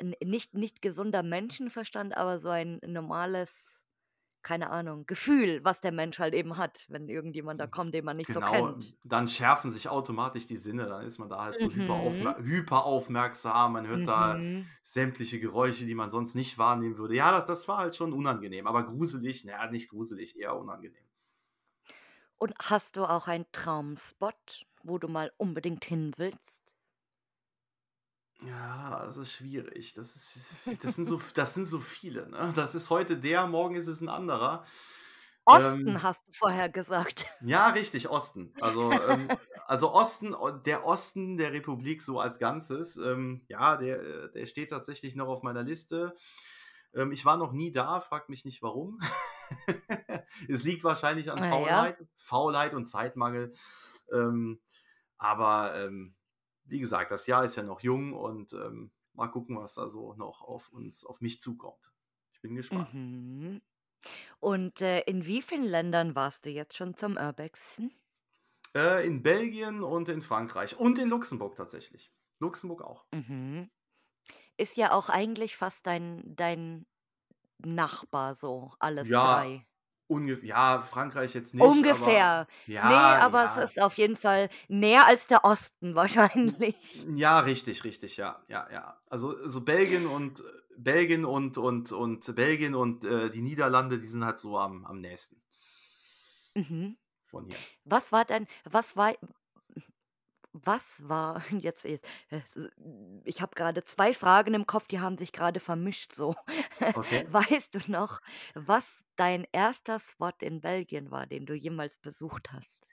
'n nicht nicht gesunder Menschenverstand, aber so ein normales, keine Ahnung, Gefühl, was der Mensch halt eben hat, wenn irgendjemand da kommt, den man nicht so Genau, kennt. dann schärfen sich automatisch die Sinne, dann ist man da halt so Mhm. hyperaufmer hyperaufmerksam, man hört da Mhm. sämtliche Geräusche, die man sonst nicht wahrnehmen würde. Ja, das das war halt schon unangenehm, aber gruselig, na ja, nicht gruselig, eher unangenehm. Und hast du auch einen Traumspot, wo du mal unbedingt hin willst? Ja, das ist schwierig. Das ist das sind so das sind so viele, ne? Das ist heute der, morgen ist es 'n anderer. Osten Ähm hast du vorher gesagt. Ja, richtig, Osten. Also, ähm also, Osten der Osten der Republik so als Ganzes, ähm, ja, der der steht tatsächlich noch auf meiner Liste. Ähm, ich war noch nie da, fragt mich nicht warum. Es liegt wahrscheinlich an Ah ja. Faulheit Faulheit und Zeitmangel. Ähm, aber, ähm, wie gesagt, das Jahr ist ja noch jung und, ähm, mal gucken, was da so noch auf uns auf mich zukommt. Ich bin gespannt. Mhm. Und, äh, in wie vielen Ländern warst du jetzt schon zum Urbexen? Äh, in Belgien und in Frankreich und in Luxemburg tatsächlich. Luxemburg auch. Mhm. Ist ja auch eigentlich fast dein dein Nachbar so, alles Ja, 3. ungef ja, Frankreich jetzt nicht, aber Ungefähr. Ne, ja, aber es ja. ist auf jeden Fall näher als der Osten wahrscheinlich. Ja, richtig, richtig, ja, ja, ja. Also so Belgien und Belgien und und und Belgien und, äh, die Niederlande, die sind halt so am am nächsten. Mhm. von hier. Was war denn was war was war jetzt jetzt äh, ich habe gerade 2 Fragen im Kopf, die haben sich gerade vermischt so. Okay. Weißt du noch, was dein erster Spot in Belgien war, den du jemals besucht hast?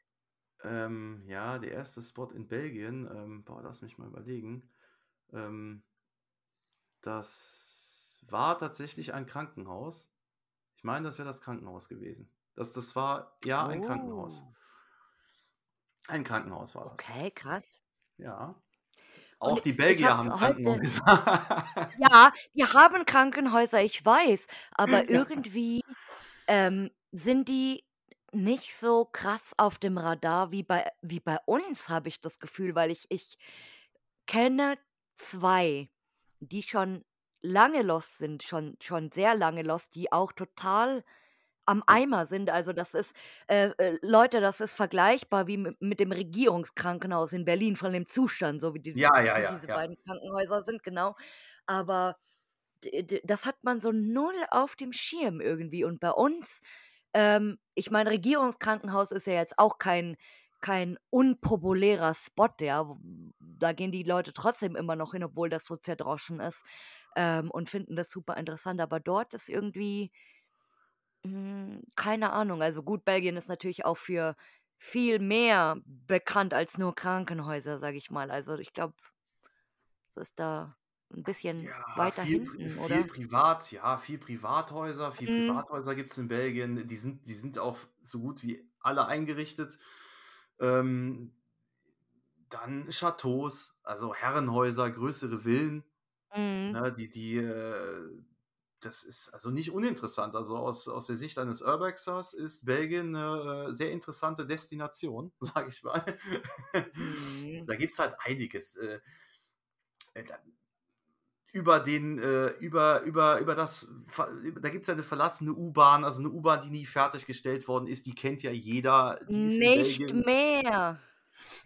Ähm, ja, der erste Spot in Belgien, ähm, boah, lass mich mal überlegen. Ähm, das war tatsächlich ein Krankenhaus. Ich meine, das wäre das Krankenhaus gewesen. Das, das war, ja, ein Krankenhaus. Ein Krankenhaus war das. Okay, krass. Ja. Und Auch die ich Belgier habe haben Krankenhäuser. ja, die haben Krankenhäuser, ich weiß, aber irgendwie, ähm, sind die nicht so krass auf dem Radar wie bei wie bei uns, habe ich das Gefühl, weil ich ich kenne 2, die schon lange lost sind, schon schon sehr lange lost, die auch total am Eimer sind. Also, das ist äh, äh, Leute, das ist vergleichbar wie mi mit dem Regierungskrankenhaus in Berlin von dem Zustand, so wie die Ja, ja, ja, diese beiden Krankenhäuser sind, genau. Aber das hat man so null auf dem Schirm irgendwie. Und bei uns ähm, ich meine, Regierungskrankenhaus ist ja jetzt auch kein kein unpopulärer Spot, ja. Da gehen die Leute trotzdem immer noch hin, obwohl das so zerdroschen ist, ähm, und finden das super interessant. Aber dort ist irgendwie hm, keine Ahnung. Also gut, Belgien ist natürlich auch für viel mehr bekannt als nur Krankenhäuser, sage ich mal. Also, ich glaube, es ist da 'n bisschen Ja, weiter viel hinten, viel oder? privat ja, viel Privathäuser viel Mhm. Privathäuser gibt's in Belgien. Die sind die sind auch so gut wie alle eingerichtet. Ähm, dann Châteaus, also Herrenhäuser, größere Villen, Mhm. ne, die die, äh das ist also nicht uninteressant. Also, aus aus der Sicht eines Urbexers ist Belgien 'ne, äh, sehr interessante Destination, sage ich mal. Mhm. Da gibt's halt einiges, äh, äh, da über den, äh über über über das da gibt's ja 'ne verlassene U-Bahn, also 'ne U-Bahn, die nie fertiggestellt worden ist, die kennt ja jeder, Nicht mehr.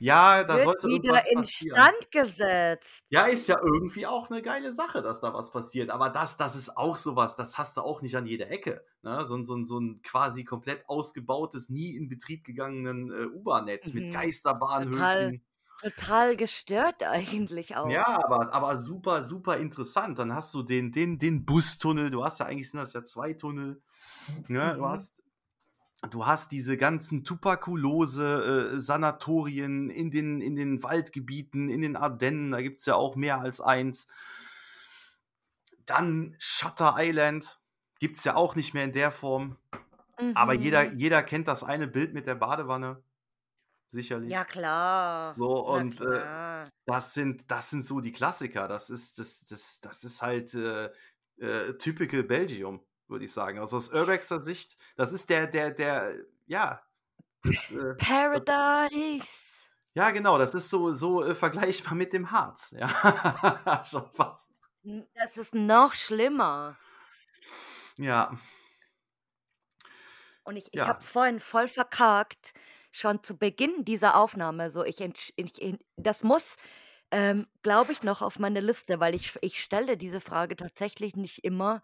Ja, da Wird sollte wieder irgendwas passieren. instand gesetzt. Ja, ist ja irgendwie auch 'ne geile Sache, dass da was passiert. Aber das das ist auch so was, das hast du auch nicht an jeder Ecke, ne? So so so 'n quasi komplett ausgebautes, nie in Betrieb gegangenen, äh, U-Bahn-Netz mit Mhm. Total Geisterbahnhöfen. total gestört eigentlich Ja, auch. aber aber super, super interessant. Dann hast du den den den Bustunnel. Du hast ja eigentlich sind das ja 2 Tunnel, ne? Du Mhm. hast du hast diese ganzen Tuberkulose äh, Sanatorien in den in den Waldgebieten, in den Ardennen, da gibt's ja auch mehr als eins. Dann Shutter Island gibt's ja auch nicht mehr in der Form. Aber jeder Mhm. jeder kennt das eine Bild mit der Badewanne, Ja sicherlich. klar, So und, äh, klar. das sind das sind so die Klassiker. Das ist das das das ist halt, äh, äh, typical Belgium, würde ich sagen. Also, aus Urbexer Sicht, das ist der der der ja, das, äh, Paradise. Ja, genau, das ist so so, äh, vergleichbar mit dem Harz, ja, schon fast. Das ist noch schlimmer. Ja. Und ich ich habe Ja. es vorhin voll verkackt, schon zu Beginn dieser Aufnahme so. Ich ich das muss, ähm, glaube ich, noch auf meine Liste, weil ich ich stelle diese Frage tatsächlich nicht immer,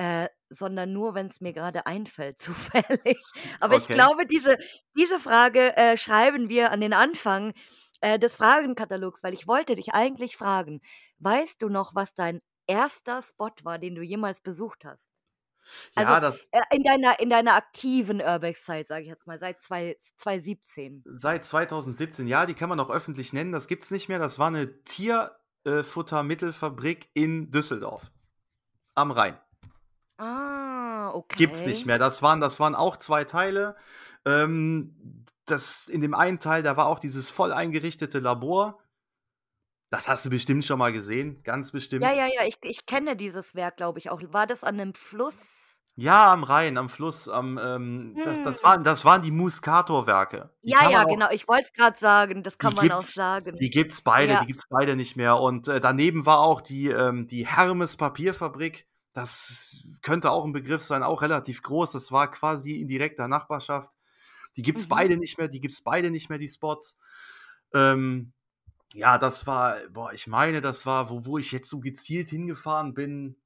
äh, sondern nur, wenn's mir grade einfällt zufällig. Aber ich Okay. glaube, diese diese Frage, äh, schreiben wir an den Anfang, äh, des Fragenkatalogs, weil ich wollte dich eigentlich fragen: Weißt du noch, was dein erster Spot war, den du jemals besucht hast? Also, Ja, das äh, in deiner in deiner aktiven Urbex-Zeit, sage ich jetzt mal, seit zwei 2017. Seit 2017, ja, die kann man auch öffentlich nennen. Das gibt's nicht mehr. Das war 'ne Tier äh, in Düsseldorf am Rhein. Ah, Gibt's nicht okay. mehr. Das waren das waren auch 2 Teile. Ähm, das in dem einen Teil, da war auch dieses voll eingerichtete Labor. Das hast du bestimmt schon mal gesehen, ganz Ja, bestimmt. ja, ja, ich ich kenne dieses Werk, glaube ich auch. War das an 'nem Fluss? Ja, am Rhein, am Fluss, am, ähm das das Hm. waren das waren die Muscator-Werke. Ja, ja, auch genau. Ich wollte es grad sagen, das kann man auch sagen. die gibt's beide Ja. die gibt's beide nicht mehr. Und, äh, daneben war auch die, ähm die Hermes Papierfabrik. Das könnte auch 'n Begriff sein, auch relativ groß. Das war quasi in direkter Nachbarschaft. Die gibt's Mhm. beide nicht mehr die gibt's beide nicht mehr, die Spots. Ähm, ja, das war boah, ich meine, das war, wo wo ich jetzt so gezielt hingefahren bin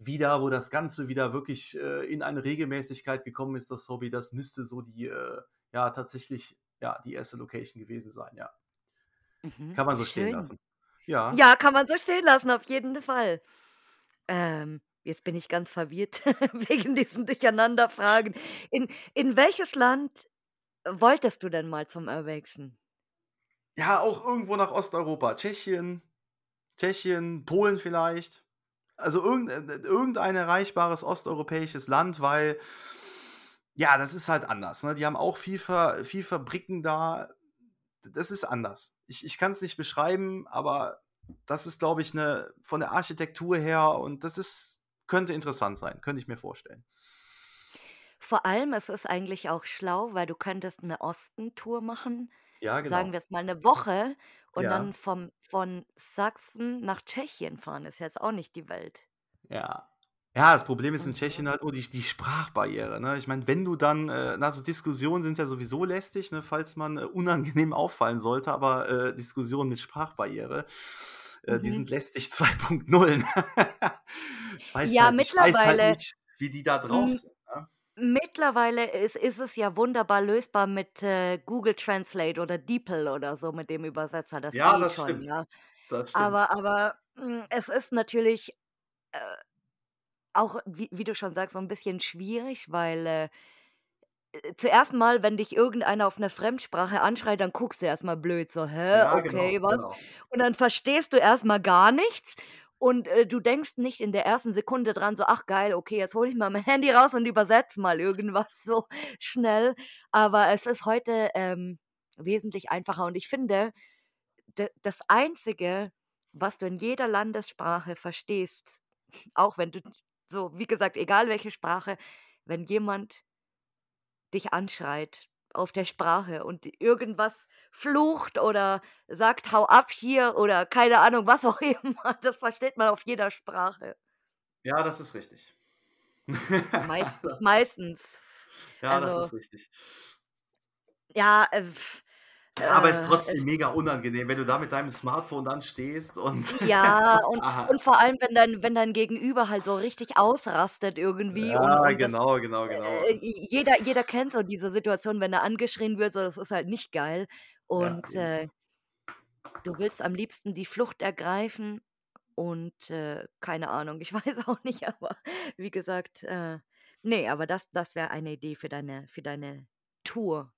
wieder, wo das Ganze wieder wirklich äh, in eine Regelmäßigkeit gekommen ist, das Hobby, das müsste so die, äh, ja, tatsächlich, ja, die erste Location gewesen sein, ja. Mhm, Kann man so stehen schön. lassen. Ja. Ja, kann man so stehen lassen, auf jeden Fall. Ähm, jetzt bin ich ganz verwirrt wegen diesen Durcheinanderfragen. In in welches Land wolltest du denn mal zum Urbexen? Ja, auch irgendwo nach Osteuropa. Tschechien, Tschechien, Polen vielleicht. Also irgend, äh, irgendein erreichbares osteuropäisches Land, weil ja, das ist halt anders. Ne? Die haben auch viel Fabriken da. Das ist anders. Ich, ich kann es nicht beschreiben, aber das ist, glaube ich, eine von der Architektur her und das ist, könnte interessant sein, könnte ich mir vorstellen. Vor allem, es ist eigentlich auch schlau, weil du könntest eine Ostentour machen, Ja, sagen genau. wir jetzt mal eine Woche und Ja, dann vom von Sachsen nach Tschechien fahren, ist jetzt auch nicht die Welt. ja. Ja, das Problem ist in Tschechien halt nur die, die Sprachbarriere. Ne? Ich meine, wenn du dann, äh, na, so Diskussionen sind ja sowieso lästig, ne, falls man äh, unangenehm auffallen sollte, aber äh, Diskussionen mit Sprachbarriere, äh, die mhm. sind lästig 2.0. ich weiß Ja, halt, ich weiß halt mittlerweile nicht, wie die da drauf sind. Ne? mittlerweile ist ist es ja wunderbar lösbar mit, äh, Google Translate oder DeepL oder so mit dem Übersetzer, das Ja, das schon, stimmt. ja. Das stimmt. Aber aber, hm, es ist natürlich, äh, auch, wie wie du schon sagst, so 'n bisschen schwierig, weil, äh, zuerst mal, wenn dich irgendeiner auf 'ner Fremdsprache anschreit, dann guckst du erst mal blöd so: „Hä, Ja, genau, okay, was?“ genau. Und dann verstehst du erst mal gar nichts und, äh, du denkst nicht in der ersten Sekunde dran so: „Ach geil, okay, jetzt hole ich mal mein Handy raus und übersetze mal irgendwas so schnell.“ Aber es ist heute, ähm, wesentlich einfacher und ich finde, das Einzige, was du in jeder Landessprache verstehst, auch wenn du so, wie gesagt, egal welche Sprache, wenn jemand dich anschreit auf der Sprache und irgendwas flucht oder sagt: „Hau ab hier“ oder keine Ahnung, was auch immer, das versteht man auf jeder Sprache. Ja, das ist richtig. Meistens, meistens. Ja, das Also ist richtig. ja, äh, Ja, aber ist äh, trotzdem es mega unangenehm, wenn du da mit deinem Smartphone dann stehst und Ja, und und vor allem, wenn dein wenn dein Gegenüber halt so richtig ausrastet irgendwie und Ja, und das genau, genau, genau. äh, jeder jeder kennt so diese Situation, wenn er angeschrien wird, so, das ist halt nicht geil. Ja, Und, eben. äh du willst am liebsten die Flucht ergreifen und, äh, keine Ahnung, ich weiß auch nicht, aber wie gesagt, äh, ne, aber das das wäre eine Idee für deine für deine Tour.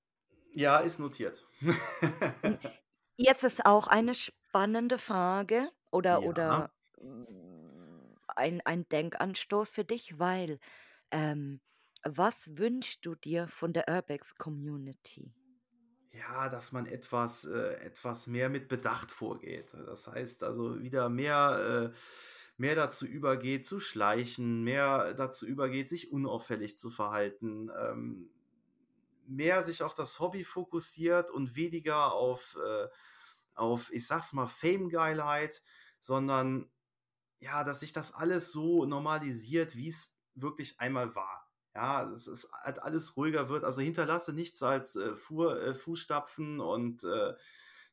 Ja, ist notiert. Jetzt ist auch eine spannende Frage oder Ja. oder, hm, ein ein Denkanstoß für dich, weil, ähm, was wünschst du dir von der Urbex-Community? Ja, dass man etwas äh, etwas mehr mit Bedacht vorgeht. Das heißt also wieder mehr äh, mehr dazu übergeht zu schleichen, mehr dazu übergeht, sich unauffällig zu verhalten, ähm, mehr sich auf das Hobby fokussiert und weniger auf, äh auf, ich sage es mal, Fame-Geilheit, sondern ja, dass sich das alles so normalisiert, wie's wirklich einmal war. Ja, es halt alles ruhiger wird. Also, hinterlasse nichts als, äh, Fuhr äh, Fußstapfen und, äh,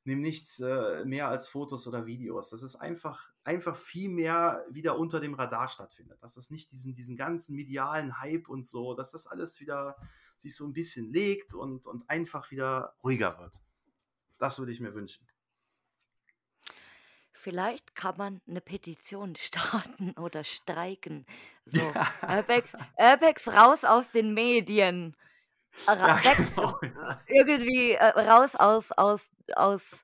nimm nichts, äh, mehr als Fotos oder Videos. Dass es einfach einfach viel mehr wieder unter dem Radar stattfindet. Dass es nicht diesen diesen ganzen medialen Hype und so dass das alles wieder sich so 'n bisschen legt und und einfach wieder ruhiger wird. Das würde ich mir wünschen. Vielleicht kann man 'ne Petition starten oder streiken. So: Ja. „Urbex Urbex raus aus den Medien. Ra Ja, genau, ja. irgendwie, äh, raus aus aus aus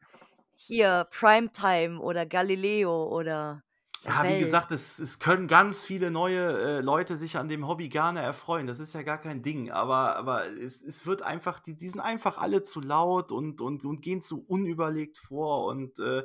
hier Primetime oder Galileo oder Ja, wie Welt.“ gesagt, es es können ganz viele neue, äh, Leute sich an dem Hobby gerne erfreuen. Das ist ja gar kein Ding, aber aber es es wird einfach die die sind einfach alle zu laut und und und gehen zu unüberlegt vor und, äh,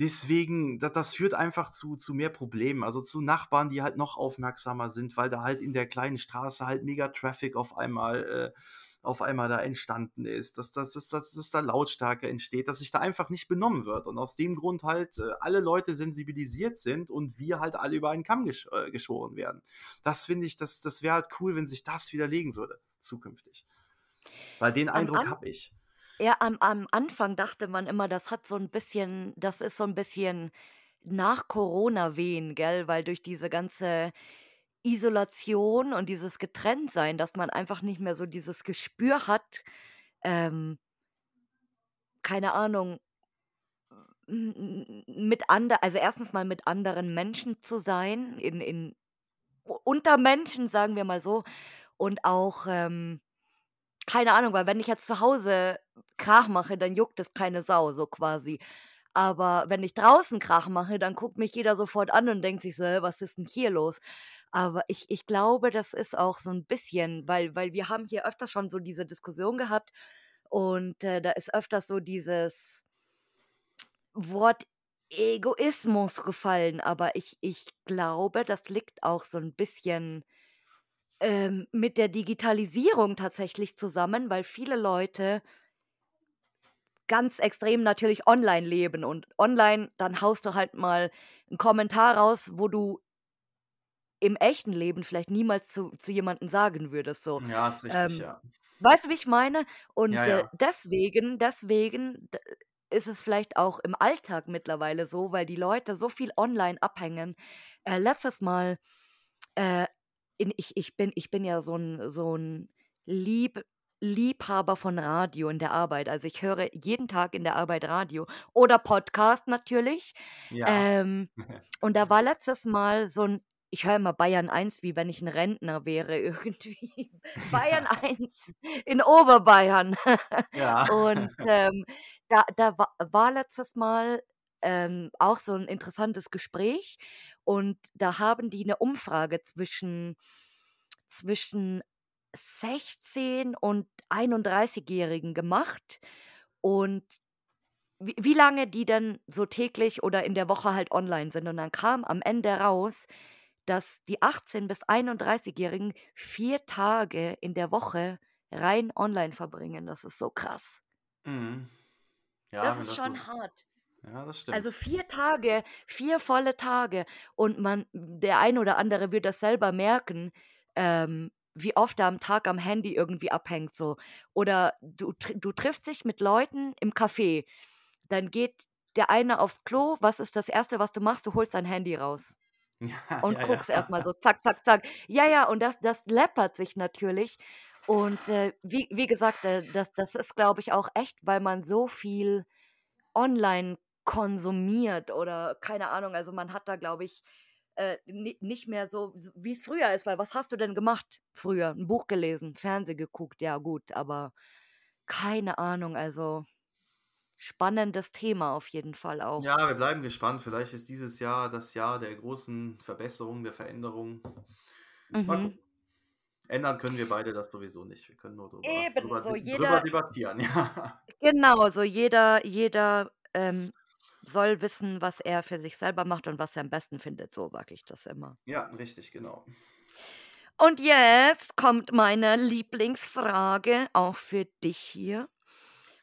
deswegen da das führt einfach zu zu mehr Problemen. Also, zu Nachbarn, die halt noch aufmerksamer sind, weil da halt in der kleinen Straße halt mega Traffic auf einmal äh, auf einmal da entstanden ist, dass dass dass dass dass da Lautstärke entsteht, dass sich da einfach nicht benommen wird und aus dem Grund halt, äh, alle Leute sensibilisiert sind und wir halt alle über einen Kamm gesch äh, geschoren werden. Das finde ich das das wäre halt cool, wenn sich das widerlegen würde zukünftig. Weil den Eindruck habe ich. ja, am am Anfang dachte man immer, das hat so 'n bisschen das ist so 'n bisschen Nach-Corona-Wehen, gell? Weil durch diese ganze Isolation und dieses Getrenntsein, dass man einfach nicht mehr so dieses Gespür hat, ähm keine Ahnung mit ander also erstens mal mit anderen Menschen zu sein, in in unter Menschen, sagen wir mal so. Und auch, ähm keine Ahnung, weil wenn ich jetzt zu Hause Krach mache, dann juckt es keine Sau, so quasi. Aber wenn ich draußen Krach mache, dann guckt mich jeder sofort an und denkt sich so: „Hä, was ist denn hier los?“ Aber ich ich glaube, das ist auch so ein bisschen weil weil wir haben hier öfters schon so diese Diskussion gehabt und, äh, da ist öfters so dieses Wort Egoismus gefallen, aber ich ich glaube, das liegt auch so ein bisschen, ähm, mit der Digitalisierung tatsächlich zusammen, weil viele Leute ganz extrem natürlich online leben und online, dann haust du halt mal einen Kommentar raus, wo du im echten Leben vielleicht niemals zu zu jemandem sagen würdest so. Ja, ist richtig, Ähm, ja. weißt du, wie ich meine? Ja, Und, äh, ja. deswegen deswegen d ist es vielleicht auch im Alltag mittlerweile so, weil die Leute so viel online abhängen. Äh, letztes Mal, äh, in ich ich bin ich bin ja so ein so ein Lieb Liebhaber von Radio in der Arbeit. Also, ich höre jeden Tag in der Arbeit Radio oder Podcast natürlich. Ja. Ähm, und da war letztes Mal so 'n ich höre immer Bayern 1, wie wenn ich 'n Rentner wäre irgendwie. Bayern 1 in Oberbayern. Ja. Und, ähm, da da wa war letztes Mal, ähm, auch so 'n interessantes Gespräch und da haben die 'ne Umfrage zwischen zwischen 16 und 31-Jährigen gemacht und wie wie lange die denn so täglich oder in der Woche halt online sind. Und dann kam am Ende raus, dass die 18 bis 31-Jährigen 4 Tage in der Woche rein online verbringen. Das ist so krass. Mhm. Ja, Das wenn ist das schon hart. ja, das Also stimmt. 4 Tage, 4 volle Tage und man der ein oder andere wird das selber merken, ähm, wie oft er am Tag am Handy irgendwie abhängt so. Oder du du triffst dich mit Leuten im Café, dann geht der eine aufs Klo. Was ist das Erste, was du machst? Du holst dein Handy raus Ja, und ja, ja. guckst erst mal so zack, zack, zack. Ja, ja, und das das läppert sich natürlich. Und, äh, wie wie gesagt, äh, das das ist, glaube ich, auch echt, weil man so viel online konsumiert oder keine Ahnung. Also, man hat da, glaube ich, äh, ni nicht mehr so s wie's früher ist, weil was hast du denn gemacht früher? 'N Buch gelesen, Fernsehen geguckt, ja gut, aber keine Ahnung, also spannendes Thema auf jeden Fall auch. Ja, wir bleiben gespannt. Vielleicht ist dieses Jahr das Jahr der großen Verbesserung, der Veränderung. Mhm. Ändern können wir beide das sowieso nicht. Wir können nur drüber Eben, drüber so drüber debattieren, ja. genau, so jeder jeder, ähm, soll wissen, was er für sich selber macht und was er am besten findet, so sage ich das immer. Ja, richtig, genau. Und jetzt kommt meine Lieblingsfrage auch für dich hier.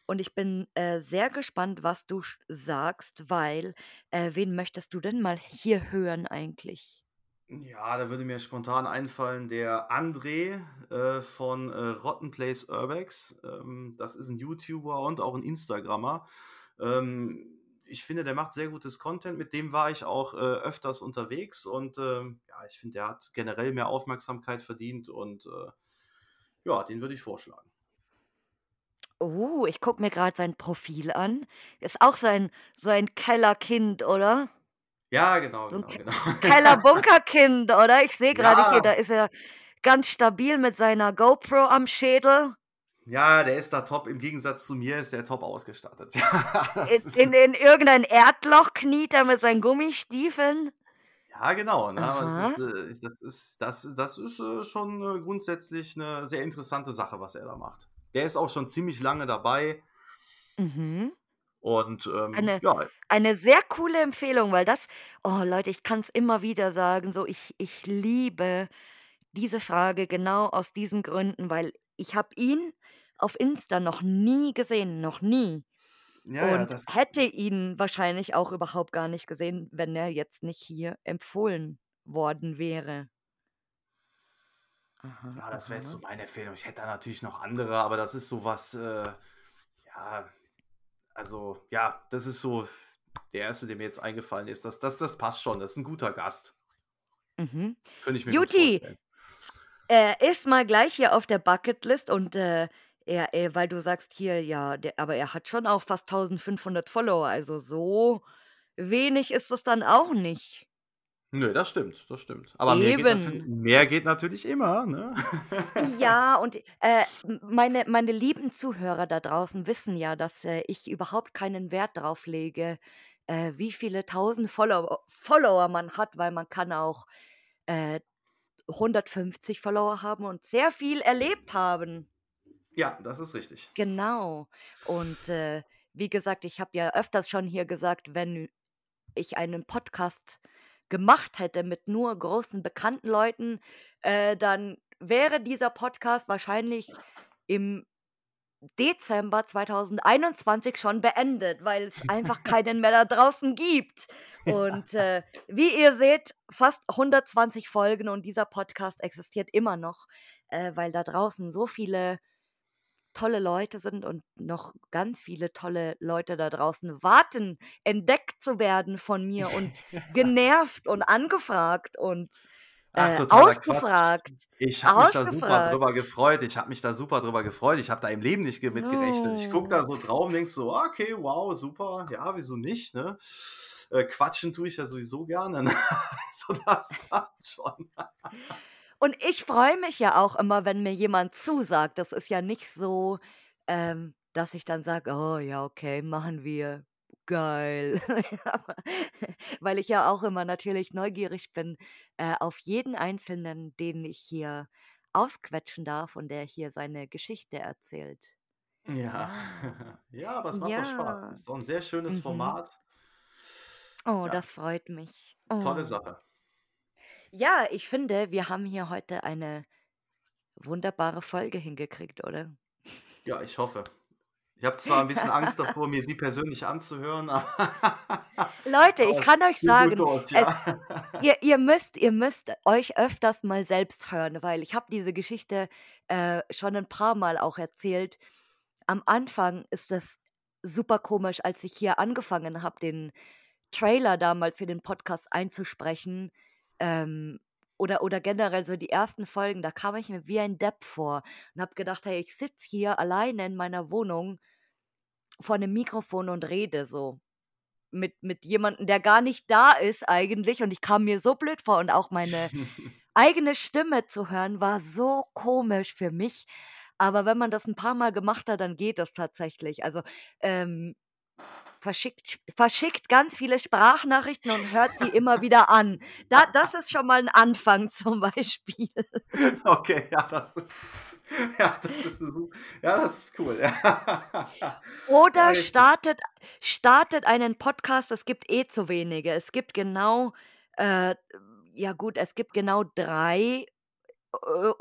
Und ich bin, äh, sehr gespannt, was du sagst, weil, äh, wen möchtest du denn mal hier hören eigentlich? Ja, da würde mir spontan einfallen, der André, äh, von, äh, Rotten Place Urbex. Ähm, das ist ein YouTuber und auch ein Instagrammer. Ähm, ich finde, der macht sehr gutes Content. Mit dem war ich auch, äh, öfters unterwegs und, ähm, ja, ich finde, der hat generell mehr Aufmerksamkeit verdient und, äh, ja, den würde ich vorschlagen. Oh, ich gucke mir grad sein Profil an. Ist auch so ein so ein Kellerkind, oder? Ja, genau, So genau, Ke genau. Keller-Bunkerkind, oder? Ich sehe grade hier, da Ja. ist er ganz stabil mit seiner GoPro am Schädel. Ja, der ist da top. Im Gegensatz zu mir ist der top ausgestattet. Ja, In in in irgendein Erdloch kniet er mit seinen Gummistiefeln. Ja, genau, ne? Das ist, äh das ist das das ist, äh, schon, äh, grundsätzlich 'ne sehr interessante Sache, was er da macht. Der ist auch schon ziemlich lange dabei Mhm. und, ähm, Eine ja. eine sehr coole Empfehlung, weil das oh Leute, ich kann's immer wieder sagen, so ich ich liebe diese Frage genau aus diesen Gründen, weil ich habe ihn auf Insta noch nie gesehen, noch nie. Ja, ja, Und das hätte ihn wahrscheinlich auch überhaupt gar nicht gesehen, wenn er jetzt nicht hier empfohlen worden wäre. Aha, Ja, das wäre jetzt so meine Empfehlung. Ich hätte da natürlich noch andere, aber das ist so was, äh ja, also, ja, das ist so der erste, der mir jetzt eingefallen ist. Das, das, das passt schon. Das ist ein guter Gast. Mhm. Könnte ich mir Juti, er ist mal gleich hier auf der Bucketlist und äh, er, er, weil du sagst hier, ja, der, aber er hat schon auch fast 1500 Follower, also so wenig ist es dann auch nicht. Nö, das stimmt, das stimmt. Aber mehr geht, mehr geht natürlich immer, ne? Ja, und äh, meine, meine lieben Zuhörer da draußen wissen ja, dass äh, ich überhaupt keinen Wert drauf lege, äh, wie viele tausend Follower, Follower man hat, weil man kann auch äh, 150 Follower haben und sehr viel erlebt haben. Ja, das ist richtig. Genau. Und äh, wie gesagt, ich habe ja öfters schon hier gesagt, wenn ich einen Podcast gemacht hätte mit nur großen bekannten Leuten, äh, dann wäre dieser Podcast wahrscheinlich im Dezember 2021 schon beendet, weil es einfach keinen mehr da draußen gibt. Und äh, wie ihr seht, fast 120 Folgen und dieser Podcast existiert immer noch, äh, weil da draußen so viele tolle Leute sind und noch ganz viele tolle Leute da draußen warten, entdeckt zu werden von mir und genervt und angefragt und Ach, äh, totaler Quatsch. ausgefragt. Ich habe mich da super Ausgefragt. drüber gefreut. Ich habe mich da super drüber gefreut. Ich habe da im Leben nicht ge- mit gerechnet. Ich gucke da so drauf und denk so, okay, wow, super. Ja, wieso nicht, ne? Äh, quatschen tue ich ja sowieso gerne. ne? so, das passt schon. Und ich freue mich ja auch immer, wenn mir jemand zusagt. Das ist ja nicht so, ähm, dass ich dann sage, oh ja, okay, machen wir. Geil. Weil ich ja auch immer natürlich neugierig bin äh, auf jeden Einzelnen, den ich hier ausquetschen darf und der hier seine Geschichte erzählt. Ja. Ja, aber es macht doch Ja. Spaß. Ist doch ein sehr schönes Mhm. Format. Oh, Ja. das freut mich. Tolle Oh. Sache. Ja, ich finde, wir haben hier heute eine wunderbare Folge hingekriegt, oder? Ja, ich hoffe. Ich habe zwar ein bisschen Angst davor, mir sie persönlich anzuhören, aber Leute, ich es kann euch sagen, es, ja. ihr, ihr, müsst, ihr müsst euch öfters mal selbst hören, weil ich habe diese Geschichte äh, schon ein paar Mal auch erzählt. Am Anfang ist das super komisch, als ich hier angefangen habe, den Trailer damals für den Podcast einzusprechen. Ähm, oder, oder generell so die ersten Folgen, da kam ich mir wie ein Depp vor und habe gedacht, hey, ich sitze hier alleine in meiner Wohnung vor einem Mikrofon und rede so mit, mit jemandem, der gar nicht da ist eigentlich. Und ich kam mir so blöd vor. Und auch meine eigene Stimme zu hören, war so komisch für mich. Aber wenn man das ein paar Mal gemacht hat, dann geht das tatsächlich. Also ähm, verschickt, verschickt ganz viele Sprachnachrichten und hört sie immer wieder an. Da, das ist schon mal ein Anfang zum Beispiel. Okay, ja, das ist, ja, das ist, ja, das ist cool. Ja, Oder startet, startet einen Podcast, es gibt eh zu wenige. Es gibt genau, äh, ja gut, es gibt genau drei, äh,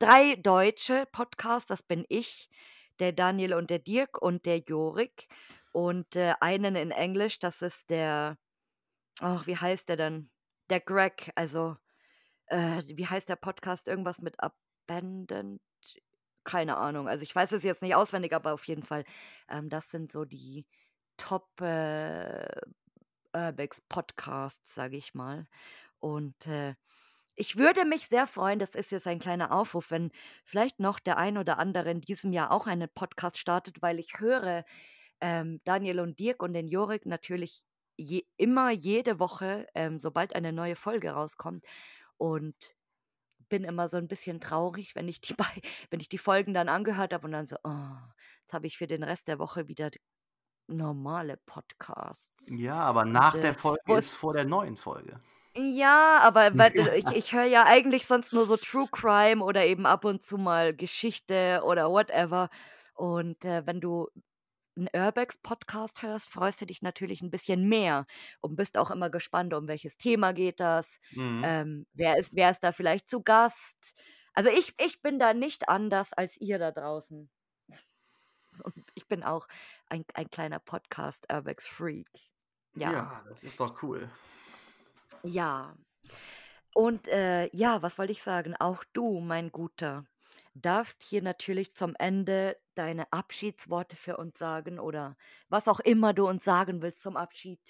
drei deutsche Podcasts, das bin ich, der Daniel und der Dirk und der Jorik. Und äh, einen in Englisch, das ist der, ach, wie heißt der denn? Der Greg, also, äh, wie heißt der Podcast? Irgendwas mit Abandoned? Keine Ahnung. Also ich weiß es jetzt nicht auswendig, aber auf jeden Fall, ähm, das sind so die Top äh, Urbex Podcasts, sage ich mal. Und äh, ich würde mich sehr freuen, das ist jetzt ein kleiner Aufruf, wenn vielleicht noch der ein oder andere in diesem Jahr auch einen Podcast startet, weil ich höre ähm, Daniel und Dirk und den Jorik natürlich je, immer jede Woche, ähm, sobald eine neue Folge rauskommt. Und bin immer so ein bisschen traurig, wenn ich die, wenn ich die Folgen dann angehört habe und dann so, oh, jetzt habe ich für den Rest der Woche wieder normale Podcasts. Ja, aber Und nach äh, der Folge ist vor der neuen Folge. ja, aber weil, ich, ich höre ja eigentlich sonst nur so True Crime oder eben ab und zu mal Geschichte oder whatever. Und äh, wenn du einen Urbex-Podcast hörst, freust du dich natürlich ein bisschen mehr und bist auch immer gespannt, um welches Thema geht das. Mhm. Ähm, wer, ist, wer ist da vielleicht zu Gast? Also ich, ich bin da nicht anders als ihr da draußen. Ich bin auch ein, ein kleiner Podcast-Urbex-Freak. Ja. Ja, das ist doch cool. Ja. Und äh, ja, was wollte ich sagen? Auch du, mein Guter, darfst hier natürlich zum Ende deine Abschiedsworte für uns sagen oder was auch immer du uns sagen willst zum Abschied.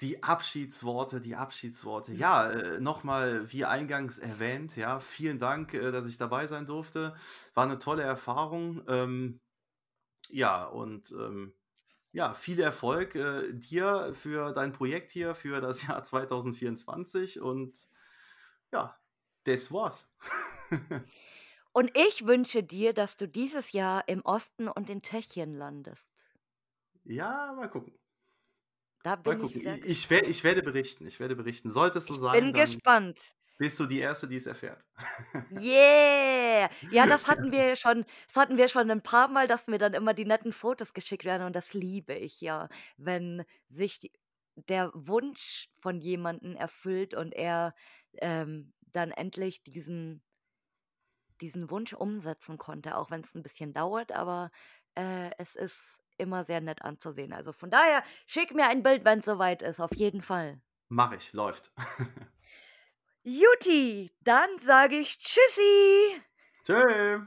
Die Abschiedsworte, die Abschiedsworte. Ja, äh, noch wie eingangs erwähnt, ja, vielen Dank, äh, dass ich dabei sein durfte. War eine tolle Erfahrung. Ähm, ja, und ähm, ja, viel Erfolg äh, dir für dein Projekt hier für das Jahr 2024 und ja, das war's. Und ich wünsche dir, dass du dieses Jahr im Osten und in Tschechien landest. Ja, mal gucken. Da Mal bin ich gucken. Ich, ich, wer- ich werde berichten. Ich werde berichten. Sollte es so Ich sein, bin gespannt. bist du die Erste, die es erfährt. Yeah! Ja, das hatten wir schon das hatten wir schon ein paar Mal, dass mir dann immer die netten Fotos geschickt werden und das liebe ich ja, wenn sich die der Wunsch von jemandem erfüllt und er, ähm, dann endlich diesen diesen Wunsch umsetzen konnte, auch wenn es ein bisschen dauert, aber, äh, es ist immer sehr nett anzusehen. Also, von daher, schick mir ein Bild, wenn's soweit ist, auf jeden Fall. Mach ich, läuft. Juti, dann sage ich Tschüssi. Tschö.